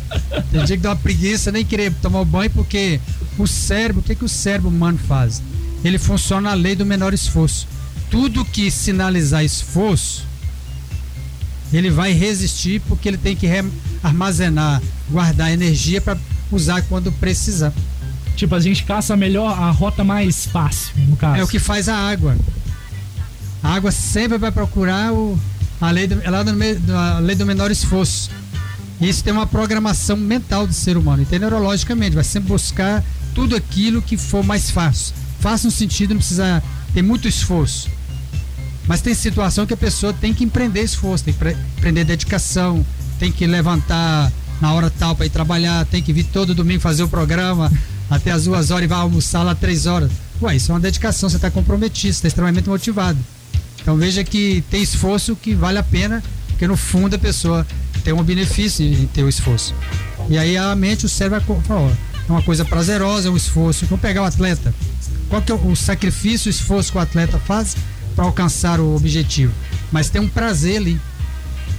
Tem gente que dá uma preguiça nem querer tomar o banho porque o cérebro, o que, que o cérebro humano faz? Ele funciona na lei do menor esforço. Tudo que sinalizar esforço, ele vai resistir porque ele tem que armazenar, guardar energia para usar quando precisar. Tipo, a gente caça melhor a rota mais fácil, no caso. É o que faz a água. A água sempre vai procurar o, a, lei do, a lei do menor esforço. Isso tem uma programação mental do ser humano, e neurologicamente. Vai sempre buscar tudo aquilo que for mais fácil. Fácil no sentido, não precisa ter muito esforço. Mas tem situação que a pessoa tem que empreender esforço, tem que pre- empreender dedicação, tem que levantar na hora tal para ir trabalhar, tem que vir todo domingo fazer o programa até as duas horas e vai almoçar lá três horas. Ué, isso é uma dedicação, você está comprometido, está extremamente motivado. Então veja que tem esforço que vale a pena, porque no fundo a pessoa tem um benefício em ter o esforço. E aí a mente, o cérebro vai é uma coisa prazerosa, é um esforço. Vamos pegar o atleta. Qual que é o sacrifício, o esforço que o atleta faz para alcançar o objetivo? Mas tem um prazer ali.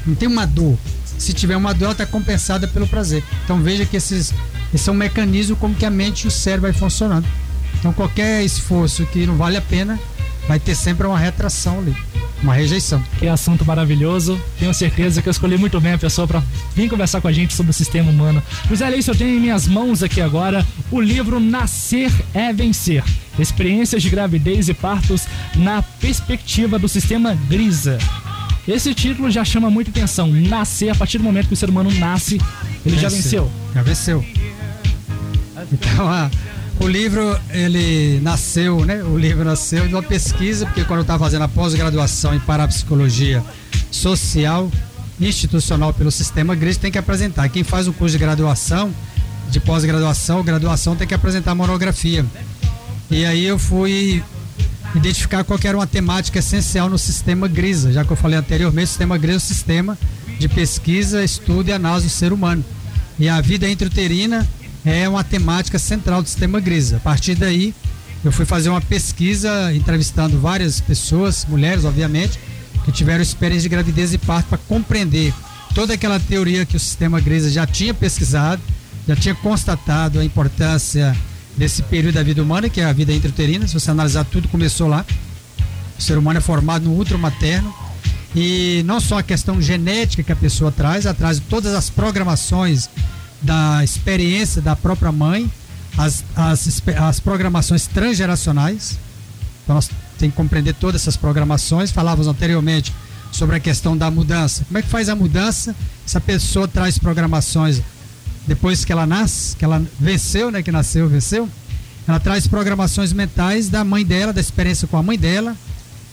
Não tem uma dor. Se tiver uma dor, ela está compensada pelo prazer. Então veja que esses, esse é um mecanismo como que a mente e o cérebro vai funcionando. Então qualquer esforço que não vale a pena vai ter sempre uma retração ali, uma rejeição. Que assunto maravilhoso. Tenho certeza que eu escolhi muito bem a pessoa para vir conversar com a gente sobre o sistema humano. José Leite, eu tenho em minhas mãos aqui agora o livro Nascer é Vencer. Experiências de gravidez e partos na perspectiva do sistema Grisa. Esse título já chama muita atenção. Nascer, a partir do momento que o ser humano nasce, ele já venceu. Já venceu. Então, a- o livro, ele nasceu, né? O livro nasceu de uma pesquisa, porque quando eu estava fazendo a pós-graduação em parapsicologia social institucional pelo sistema GRIS, tem que apresentar. Quem faz o curso de graduação, de pós-graduação, graduação, tem que apresentar monografia. E aí eu fui identificar qual era uma temática essencial no sistema GRISA, já que eu falei anteriormente, o sistema GRISA é um sistema de pesquisa, estudo e análise do ser humano. E a vida intrauterina é uma temática central do sistema GRISA. A partir daí, eu fui fazer uma pesquisa entrevistando várias pessoas, mulheres, obviamente, que tiveram experiência de gravidez e parto para compreender toda aquela teoria que o sistema GRISA já tinha pesquisado, já tinha constatado a importância desse período da vida humana, que é a vida intrauterina. Se você analisar tudo, começou lá. O ser humano é formado no útero materno. E não só a questão genética que a pessoa traz, ela traz todas as programações da experiência da própria mãe, as, as, as programações transgeracionais. Então nós temos que compreender todas essas programações. Falávamos anteriormente sobre a questão da mudança. Como é que faz a mudança se a pessoa traz programações depois que ela nasce, que ela venceu, né, que nasceu, venceu? Ela traz programações mentais da mãe dela, da experiência com a mãe dela,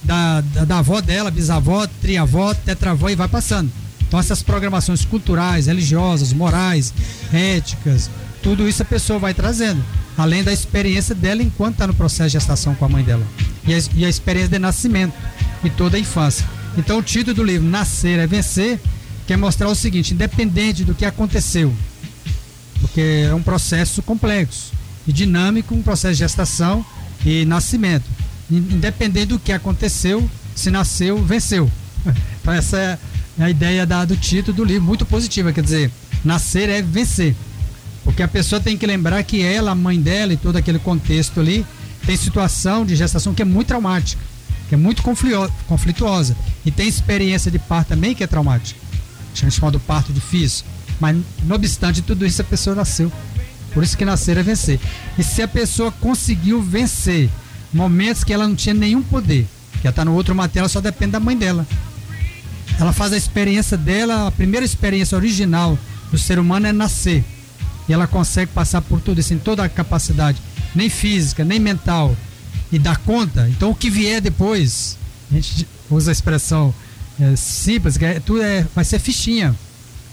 da, da, da avó dela, bisavó, triavó, tetravó e vai passando. Então essas programações culturais, religiosas, morais, éticas, tudo isso a pessoa vai trazendo, além da experiência dela enquanto está no processo de gestação com a mãe dela e a, e a experiência de nascimento e toda a infância. Então o título do livro Nascer é Vencer quer mostrar o seguinte, independente do que aconteceu, porque é um processo complexo e dinâmico, um processo de gestação e nascimento. In- Independente do que aconteceu, se nasceu, venceu. <laughs> Então essa é a ideia da- do título do livro, muito positiva, quer dizer, nascer é vencer. Porque a pessoa tem que lembrar que ela, a mãe dela e todo aquele contexto ali, tem situação de gestação que é muito traumática, que é muito conflituosa. E tem experiência de parto também que é traumática. Chama do parto difícil. Mas, não obstante tudo isso, a pessoa nasceu. Por isso que nascer é vencer. E se a pessoa conseguiu vencer momentos que ela não tinha nenhum poder, que ela está no outro matéria, ela só depende da mãe dela. Ela faz a experiência dela, a primeira experiência original do ser humano é nascer. E ela consegue passar por tudo isso, em toda a capacidade, nem física, nem mental, e dar conta. Então o que vier depois, a gente usa a expressão é, simples, que é, tudo é, vai ser fichinha.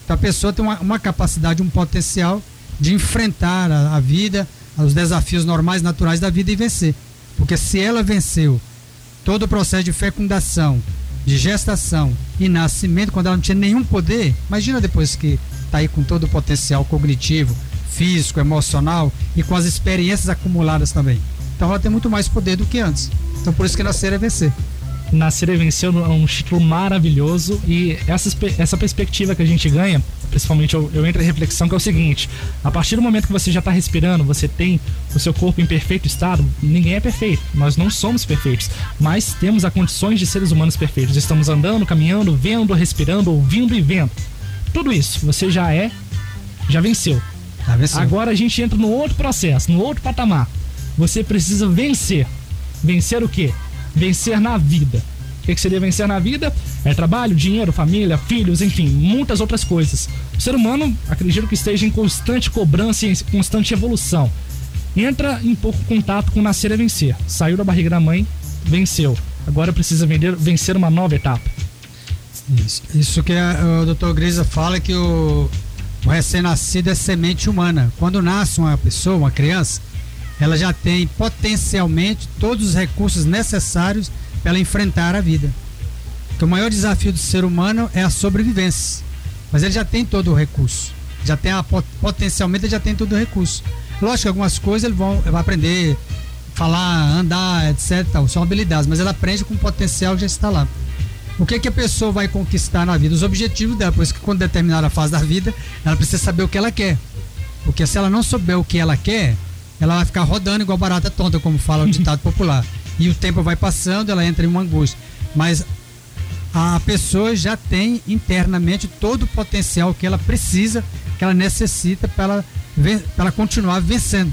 Então a pessoa tem uma, uma capacidade, um potencial de enfrentar a, a vida, os desafios normais, naturais da vida e vencer. Porque se ela venceu todo o processo de fecundação, de gestação e nascimento, quando ela não tinha nenhum poder, imagina depois que está aí com todo o potencial cognitivo, físico, emocional e com as experiências acumuladas também. Então ela tem muito mais poder do que antes. Então por isso que nascer é vencer. Nascer e Vencer é um título maravilhoso e essa, essa perspectiva que a gente ganha, principalmente eu, eu entro em reflexão que é o seguinte: a partir do momento que você já está respirando, você tem o seu corpo em perfeito estado, ninguém é perfeito, nós não somos perfeitos, mas temos as condições de seres humanos perfeitos. Estamos andando, caminhando, vendo, respirando, ouvindo e vendo. Tudo isso você já é, já venceu. Já venceu. Agora a gente entra no outro processo, no outro patamar. Você precisa vencer. Vencer o quê? Vencer na vida. O que que seria vencer na vida? É trabalho, dinheiro, família, filhos, enfim, muitas outras coisas. O ser humano, acredito que esteja em constante cobrança e em constante evolução. Entra em pouco contato com nascer e vencer. Saiu da barriga da mãe, venceu. Agora precisa vender- vencer uma nova etapa. Isso, isso que a- o Dr. Grisa fala que o, o recém-nascido é semente humana. Quando nasce uma pessoa, uma criança, ela já tem potencialmente todos os recursos necessários para ela enfrentar a vida. Porque o maior desafio do ser humano é a sobrevivência. Mas ele já tem todo o recurso. Já tem a, pot- potencialmente ele já tem todo o recurso. Lógico que algumas coisas ele, vão, ele vai aprender, falar, andar, etc. Tal, são habilidades, mas ele aprende com o potencial que já está lá. O que, que a pessoa vai conquistar na vida? Os objetivos dela. Por isso que quando determinar a fase da vida, ela precisa saber o que ela quer. Porque se ela não souber o que ela quer, ela vai ficar rodando igual barata tonta, como fala o ditado <laughs> popular. E o tempo vai passando, ela entra em uma angústia. Mas a pessoa já tem internamente todo o potencial que ela precisa, que ela necessita para ela, ven- pra ela continuar vencendo.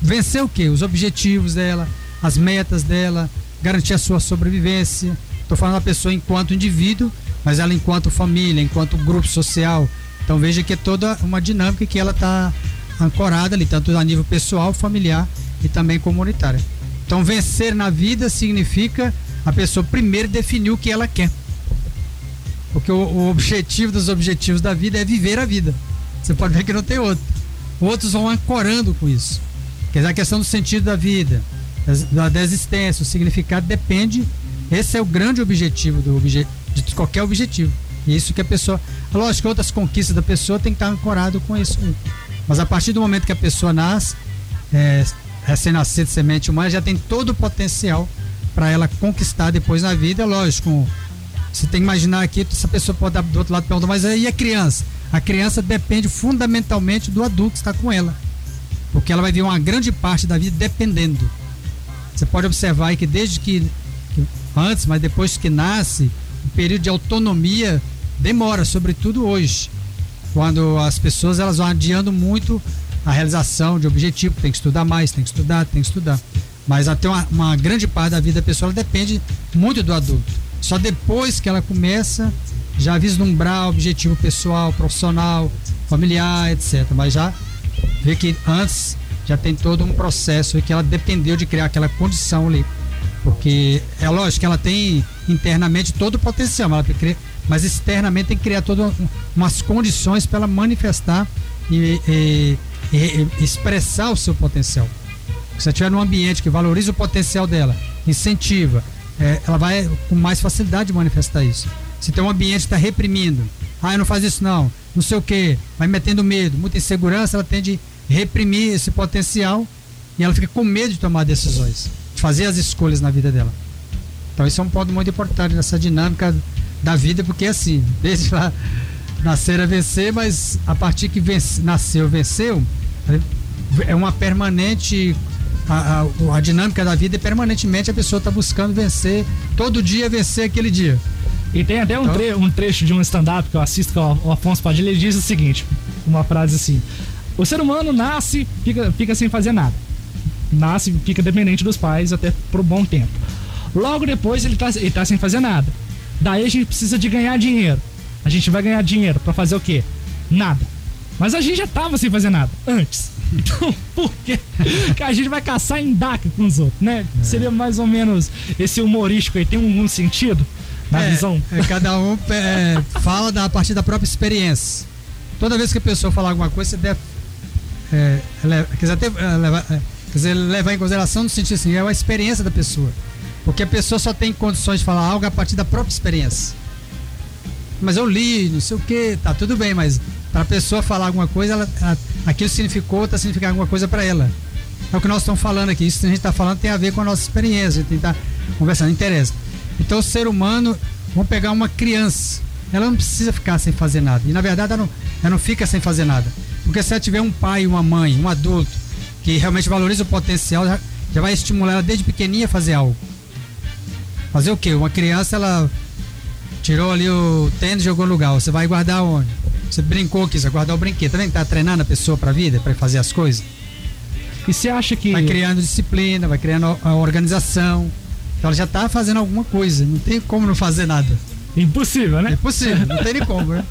Vencer o quê? Os objetivos dela, as metas dela, garantir a sua sobrevivência. Estou falando da pessoa enquanto indivíduo, mas ela enquanto família, enquanto grupo social. Então veja que é toda uma dinâmica que ela está ancorada ali, tanto a nível pessoal, familiar e também comunitária. Então vencer na vida significa a pessoa primeiro definir o que ela quer. Porque o, o objetivo dos objetivos da vida é viver a vida. Você pode ver que não tem outro. Outros vão ancorando com isso. Quer dizer, a questão do sentido da vida, da, da existência, o significado depende. Esse é o grande objetivo do obje, de qualquer objetivo. E isso que a pessoa. Lógico que outras conquistas da pessoa tem que estar ancorado com isso. Mas a partir do momento que a pessoa nasce, é, recém-nascido, semente humana, já tem todo o potencial para ela conquistar depois na vida. Lógico, você tem que imaginar aqui, essa pessoa pode dar do outro lado perguntar, mas aí a criança? A criança depende fundamentalmente do adulto que está com ela. Porque ela vai ver uma grande parte da vida dependendo. Você pode observar aí que desde que, que antes, mas depois que nasce, o período de autonomia demora, sobretudo hoje. Quando as pessoas elas vão adiando muito a realização de objetivo, tem que estudar mais, tem que estudar, tem que estudar. Mas até uma, uma grande parte da vida da pessoa ela depende muito do adulto. Só depois que ela começa já vislumbrar objetivo pessoal, profissional, familiar, etc. Mas já vê que antes já tem todo um processo que ela dependeu de criar aquela condição ali. Porque é lógico que ela tem internamente todo o potencial, mas, ela mas externamente tem que criar todas um- umas condições para ela manifestar e, e- e- e expressar o seu potencial. Se ela estiver num ambiente que valoriza o potencial dela, incentiva, é, ela vai com mais facilidade de manifestar isso. Se tem um ambiente que está reprimindo, ah, não faz isso não, não sei o que, vai metendo medo, muita insegurança, ela tende a reprimir esse potencial e ela fica com medo de tomar decisões, de fazer as escolhas na vida dela. Então isso é um ponto muito importante nessa dinâmica da vida, porque assim, <laughs> desde lá nascer a vencer, mas a partir que vence, nasceu, venceu, é uma permanente a, a, a dinâmica da vida e permanentemente a pessoa está buscando vencer, todo dia vencer aquele dia. E tem até um, Então- tre- um trecho de um stand-up que eu assisto com o Afonso Padilha, ele diz o seguinte: uma frase assim. O ser humano nasce, fica, fica sem fazer nada. Nasce, fica dependente dos pais até por um bom tempo. Logo depois ele tá, ele tá sem fazer nada. Daí a gente precisa de ganhar dinheiro. A gente vai ganhar dinheiro pra fazer o quê? Nada. Mas a gente já tava sem fazer nada antes. <laughs> Então, por que que a gente vai caçar em DACA com os outros, né? Seria mais ou menos esse humorístico aí. Tem um, um sentido na É, visão? é, cada um <laughs> é, fala da, a partir da própria experiência. Toda vez que a pessoa falar alguma coisa, você deve é, quer, dizer, até, é, levar, é, quer dizer, levar em consideração no sentido assim, é a experiência da pessoa. Porque a pessoa só tem condições de falar algo a partir da própria experiência. Mas eu li, não sei o que, tá tudo bem, mas para a pessoa falar alguma coisa, ela, ela- aquilo significou, tá significando alguma coisa para ela. É o que nós estamos falando aqui. Isso que a gente está falando tem a ver com a nossa experiência, a gente está conversando, interessa. Então, o ser humano, vamos pegar uma criança, ela não precisa ficar sem fazer nada. E na verdade, ela não, ela não fica sem fazer nada. Porque se ela tiver um pai, uma mãe, um adulto que realmente valoriza o potencial, já, já vai estimular ela desde pequenininha a fazer algo. Fazer o quê? Uma criança, ela tirou ali o tênis e jogou no lugar. Você vai guardar onde? Você brincou aqui, você vai guardar o brinquedo. Tá vendo? que Tá treinando a pessoa pra vida, pra fazer as coisas. E você acha que. Vai criando disciplina, vai criando a organização. Então ela já tá fazendo alguma coisa. Não tem como não fazer nada. Impossível, né? É possível, não tem nem como, né?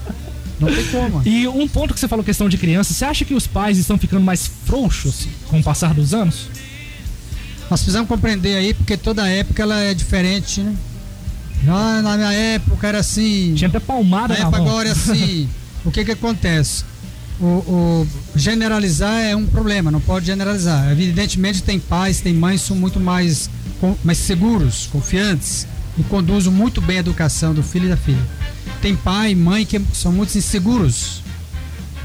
Não tem como. E um ponto que você falou, questão de criança, você acha que os pais estão ficando mais frouxos com o passar dos anos? Nós precisamos compreender aí, porque toda época ela é diferente, né? Na minha época era assim. Tinha até palmada Na na época mão. agora é assim. <laughs> o que que acontece? O, o generalizar é um problema, não pode generalizar. Evidentemente tem pais, tem mães são muito mais, mais seguros, confiantes e conduzem muito bem a educação do filho e da filha. Tem pai e mãe que são muito inseguros.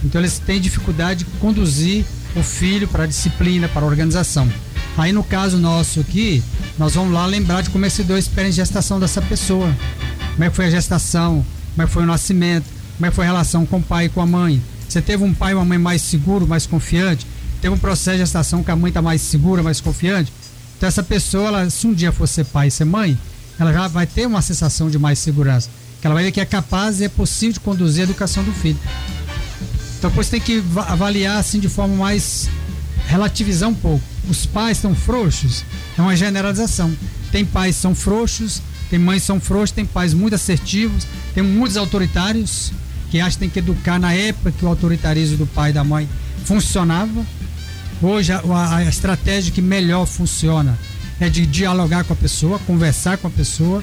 Então eles têm dificuldade de conduzir o filho para a disciplina, para a organização. Aí no caso nosso aqui, nós vamos lá lembrar de como é que se deu a de gestação dessa pessoa. Como é que foi a gestação, como é que foi o nascimento, como é que foi a relação com o pai e com a mãe. Você teve um pai e uma mãe mais seguro, mais confiante? Teve um processo de gestação que a mãe está mais segura, mais confiante? Então essa pessoa, ela, se um dia for ser pai e ser mãe, ela já vai ter uma sensação de mais segurança. Que ela vai ver que é capaz e é possível de conduzir a educação do filho. Então isso tem que va- avaliar assim de forma mais relativizar um pouco. Os pais são frouxos, é uma generalização. Tem pais que são frouxos, tem mães que são frouxos, tem pais muito assertivos, tem muitos autoritários que acham que tem que educar na época que o autoritarismo do pai e da mãe funcionava. Hoje a, a- estratégia que melhor funciona é de dialogar com a pessoa, conversar com a pessoa,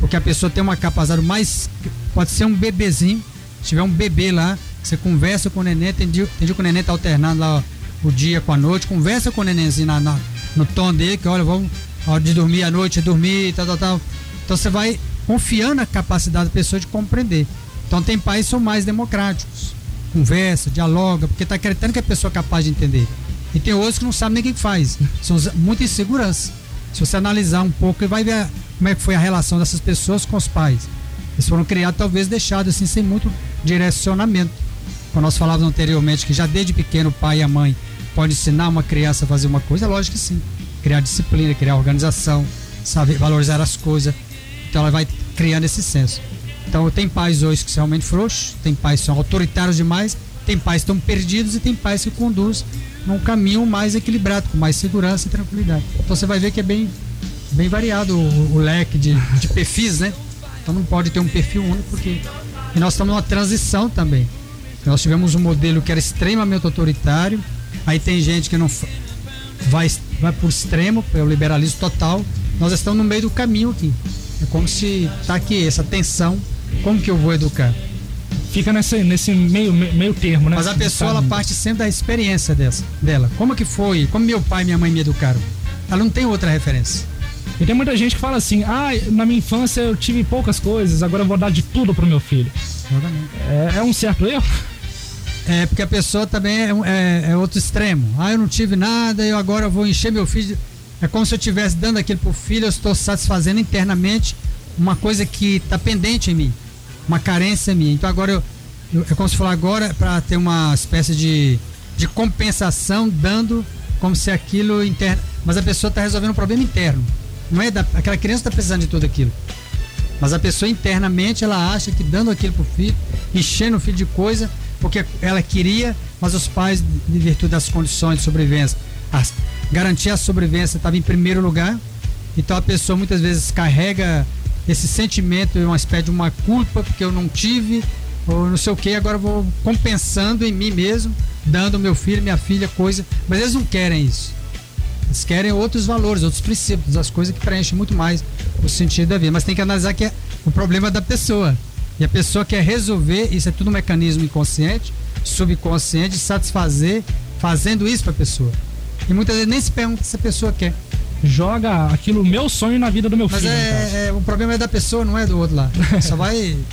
porque a pessoa tem uma capacidade mais. Pode ser um bebezinho, se tiver um bebê lá, você conversa com o neném, tem dia, tem dia que o neném tá alternando lá o dia com a noite, conversa com o nenenzinho na, na- no tom dele, que olha, vamos, hora de dormir à noite, é dormir, tal, tal, tal. Então você vai confiando na capacidade da pessoa de compreender. Então tem pais que são mais democráticos, conversa, dialoga, porque está acreditando que a pessoa é capaz de entender. E tem outros que não sabem nem o que faz, são muita insegurança. Se você analisar um pouco, vai ver como é que foi a relação dessas pessoas com os pais. Eles foram criados, talvez, deixados assim, sem muito direcionamento. Quando nós falávamos anteriormente que já desde pequeno o pai e a mãe podem ensinar uma criança a fazer uma coisa, lógico que sim. Criar disciplina, criar organização, saber valorizar as coisas. Então ela vai criando esse senso. Então tem pais hoje que são realmente frouxos, tem pais que são autoritários demais, tem pais que estão perdidos e tem pais que conduzem num caminho mais equilibrado, com mais segurança e tranquilidade. Então você vai ver que é bem, bem variado o, o leque de, de perfis, né? Então não pode ter um perfil único, porque. E nós estamos numa transição também. Nós tivemos um modelo que era extremamente autoritário, aí tem gente que não vai, vai por extremo, é o liberalismo total. Nós estamos no meio do caminho aqui. É como se tá aqui essa tensão. Como que eu vou educar? Fica nesse, nesse meio, meio, meio termo, né? Mas a pessoa ela parte sempre da experiência dessa, dela. Como que foi? Como meu pai e minha mãe me educaram? Ela não tem outra referência. E tem muita gente que fala assim: ah, na minha infância eu tive poucas coisas, agora eu vou dar de tudo pro meu filho. É, é um certo erro? É porque a pessoa também é, é- é outro extremo. Ah, eu não tive nada, eu agora vou encher meu filho. É como se eu estivesse dando aquilo pro filho, eu estou satisfazendo internamente uma coisa que está pendente em mim, uma carência minha. Então agora eu, eu- é como se falar agora para ter uma espécie de, de compensação, dando como se aquilo interna. mas a pessoa está resolvendo um problema interno. Não é da, aquela criança está precisando de tudo aquilo. Mas a pessoa internamente ela acha que dando aquilo pro filho, enchendo o filho de coisa, porque ela queria, mas os pais, de virtude das condições de sobrevivência, as, garantir a sobrevivência estava em primeiro lugar. Então a pessoa muitas vezes carrega esse sentimento, uma espécie de uma culpa, porque eu não tive, ou não sei o que, agora vou compensando em mim mesmo, dando meu filho, minha filha, coisa. Mas eles não querem isso. Eles querem outros valores, outros princípios, as coisas que preenchem muito mais o sentido da vida. Mas tem que analisar que é o problema da pessoa. E a pessoa quer resolver, isso é tudo um mecanismo inconsciente, subconsciente, satisfazer, fazendo isso para a pessoa. E muitas vezes nem se pergunta se a pessoa quer. Joga aquilo, meu sonho, na vida do meu Mas filho. caso. é, é- o problema é da pessoa, não é do outro lá. Só vai. <laughs>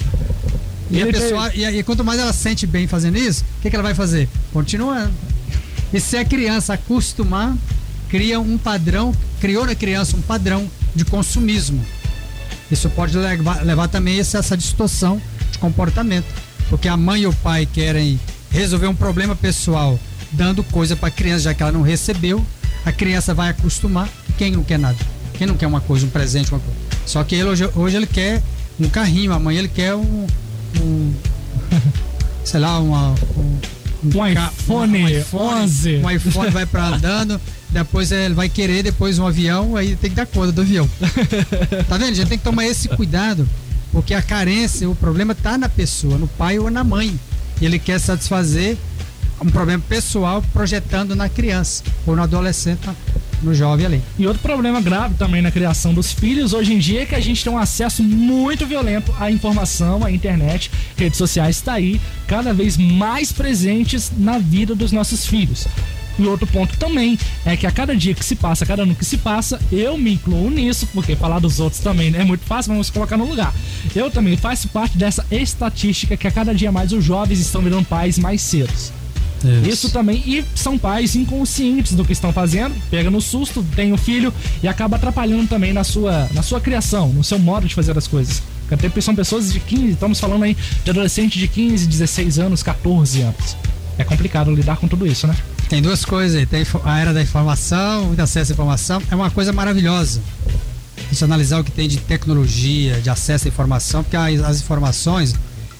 E, a pessoa, e, e quanto mais ela sente bem fazendo isso, o que, que ela vai fazer? Continuando. E se a criança acostumar, cria um padrão, criou na criança um padrão de consumismo. Isso pode levar, levar também essa, essa distorção de comportamento. Porque a mãe e o pai querem resolver um problema pessoal dando coisa para a criança, já que ela não recebeu, a criança vai acostumar. Quem não quer nada? Quem não quer uma coisa, um presente, uma coisa? Só que ele hoje, hoje ele quer um carrinho, amanhã ele quer um. um <laughs> sei lá, uma, um, Um ca- iPhone 11. Um iPhone vai para andando, <laughs> depois ele vai querer depois um avião, aí tem que dar conta do avião. Tá vendo? A gente tem que tomar esse cuidado, porque a carência, o problema tá na pessoa, no pai ou na mãe. E ele quer satisfazer um problema pessoal projetando na criança ou no adolescente, no jovem ali. E outro problema grave também na criação dos filhos hoje em dia é que a gente tem um acesso muito violento à informação, à internet, redes sociais está aí cada vez mais presentes na vida dos nossos filhos. E outro ponto também é que a cada dia que se passa, a cada ano que se passa, eu me incluo nisso, porque falar dos outros também não é muito fácil, vamos colocar no lugar. Eu também faço parte dessa estatística que a cada dia mais os jovens estão virando pais mais cedos. Isso também, e são pais inconscientes do que estão fazendo, pega no susto, tem o filho e acaba atrapalhando também na sua, na sua criação, no seu modo de fazer as coisas. Até são pessoas de 15, estamos falando aí de adolescente de 15, 16 anos, 14 anos. É complicado lidar com tudo isso, né? Tem duas coisas aí. Tem a era da informação, muito acesso à informação. É uma coisa maravilhosa. Eu analisar o que tem de tecnologia, de acesso à informação, porque as, as informações,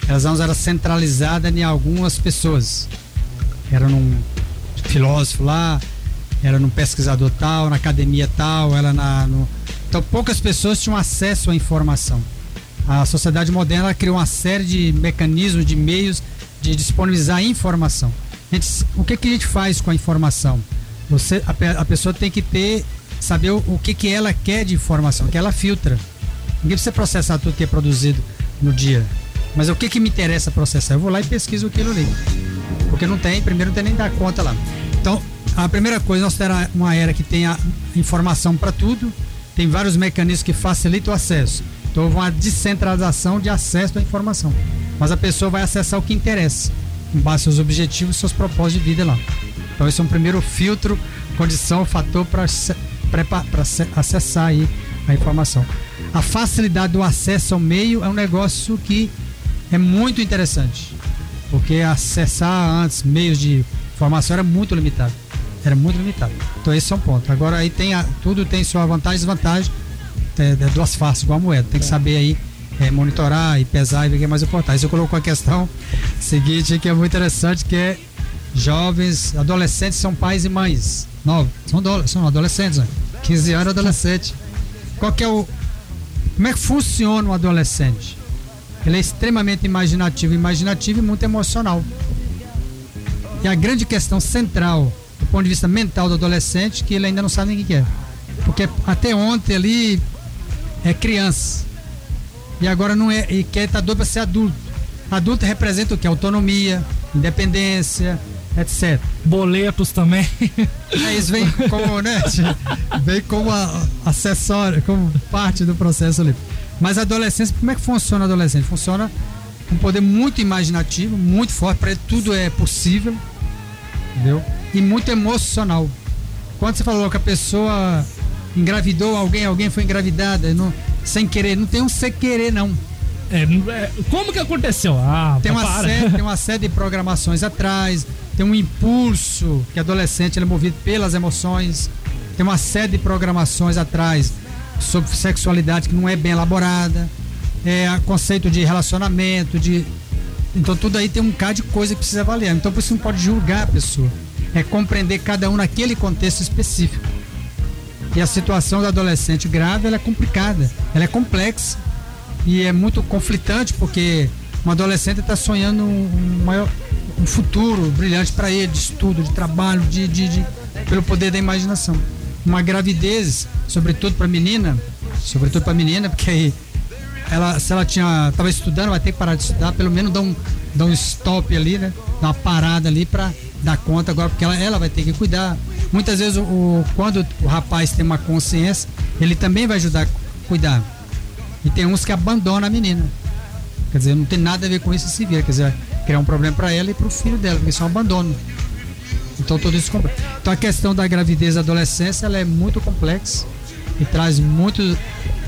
elas não eram centralizadas em algumas pessoas. Era num filósofo lá, era num pesquisador tal, na academia tal, era na. No... Então poucas pessoas tinham acesso à informação. A sociedade moderna ela criou uma série de mecanismos, de meios de disponibilizar informação. Gente- o que, que a gente faz com a informação? Você, a, a pessoa tem que ter, saber o, o que, que ela quer de informação, que ela filtra. Ninguém precisa processar tudo que é produzido no dia. Mas o que, que me interessa processar? Eu vou lá e pesquiso aquilo ali. Porque não tem, primeiro não tem nem dar conta lá. Então, a primeira coisa, nós temos uma era que tem a informação para tudo, tem vários mecanismos que facilitam o acesso. Então, houve uma descentralização de acesso à informação. Mas a pessoa vai acessar o que interessa, com base seus objetivos seus propósitos de vida lá. Então, esse é um primeiro filtro, condição, fator para acessar aí a informação. A facilidade do acesso ao meio é um negócio que é muito interessante. Porque acessar antes meios de informação era muito limitado. Era muito limitado. Então esse é um ponto. Agora aí tem a- tudo tem sua vantagem e desvantagem. É, é duas faces, igual a moeda. Tem que saber aí é, monitorar e pesar e ver o que é mais importante. Você colocou a questão seguinte que é muito interessante, que é jovens, adolescentes são pais e mães. Novos. São, são adolescentes, né? 15 anos adolescente. Qual que é o. Como é que funciona um adolescente? Ele é extremamente imaginativo, imaginativo e muito emocional. E a grande questão central, do ponto de vista mental do adolescente, que ele ainda não sabe nem o que é. Porque até ontem ali é criança. E agora não é, e quer estar doido para ser adulto. Adulto representa o que? Autonomia, independência, etc. Boletos também. <laughs> É, isso vem como, né? <laughs> Vem como a- acessório, como parte do processo ali. Mas a adolescência, como é que funciona a adolescência? Funciona com um poder muito imaginativo, muito forte, para ele tudo é possível, entendeu? E muito emocional. Quando você falou que a pessoa engravidou alguém, alguém foi engravidada, não, sem querer, não tem um sem querer, não. É, é, como que aconteceu? Ah, Tem uma, para. série, <laughs> tem uma série de programações atrás, tem um impulso que adolescente ele é movido pelas emoções. tem uma série de programações atrás sobre sexualidade que não é bem elaborada, é, conceito de relacionamento, de. Então tudo aí tem um bocado de coisa que precisa avaliar. Então isso não pode julgar a pessoa. É compreender cada um naquele contexto específico. E a situação do adolescente grave ela é complicada, ela é complexa e é muito conflitante porque um adolescente está sonhando um, maior, um futuro brilhante para ele, de estudo, de trabalho, de, de, de, pelo poder da imaginação. Uma gravidez, sobretudo para menina, sobretudo para menina, porque aí ela, se ela tinha estava estudando, vai ter que parar de estudar, pelo menos dar um, dar um stop ali, né? Dar uma parada ali para dar conta agora, porque ela, ela vai ter que cuidar. Muitas vezes, o, o, quando o rapaz tem uma consciência, ele também vai ajudar a cuidar. E tem uns que abandonam a menina. Quer dizer, não tem nada a ver com isso se vira. Quer dizer, criar um problema para ela e para o filho dela, porque isso é abandono. Então tudo isso compra. Então a questão da gravidez da adolescência ela é muito complexa e traz muito,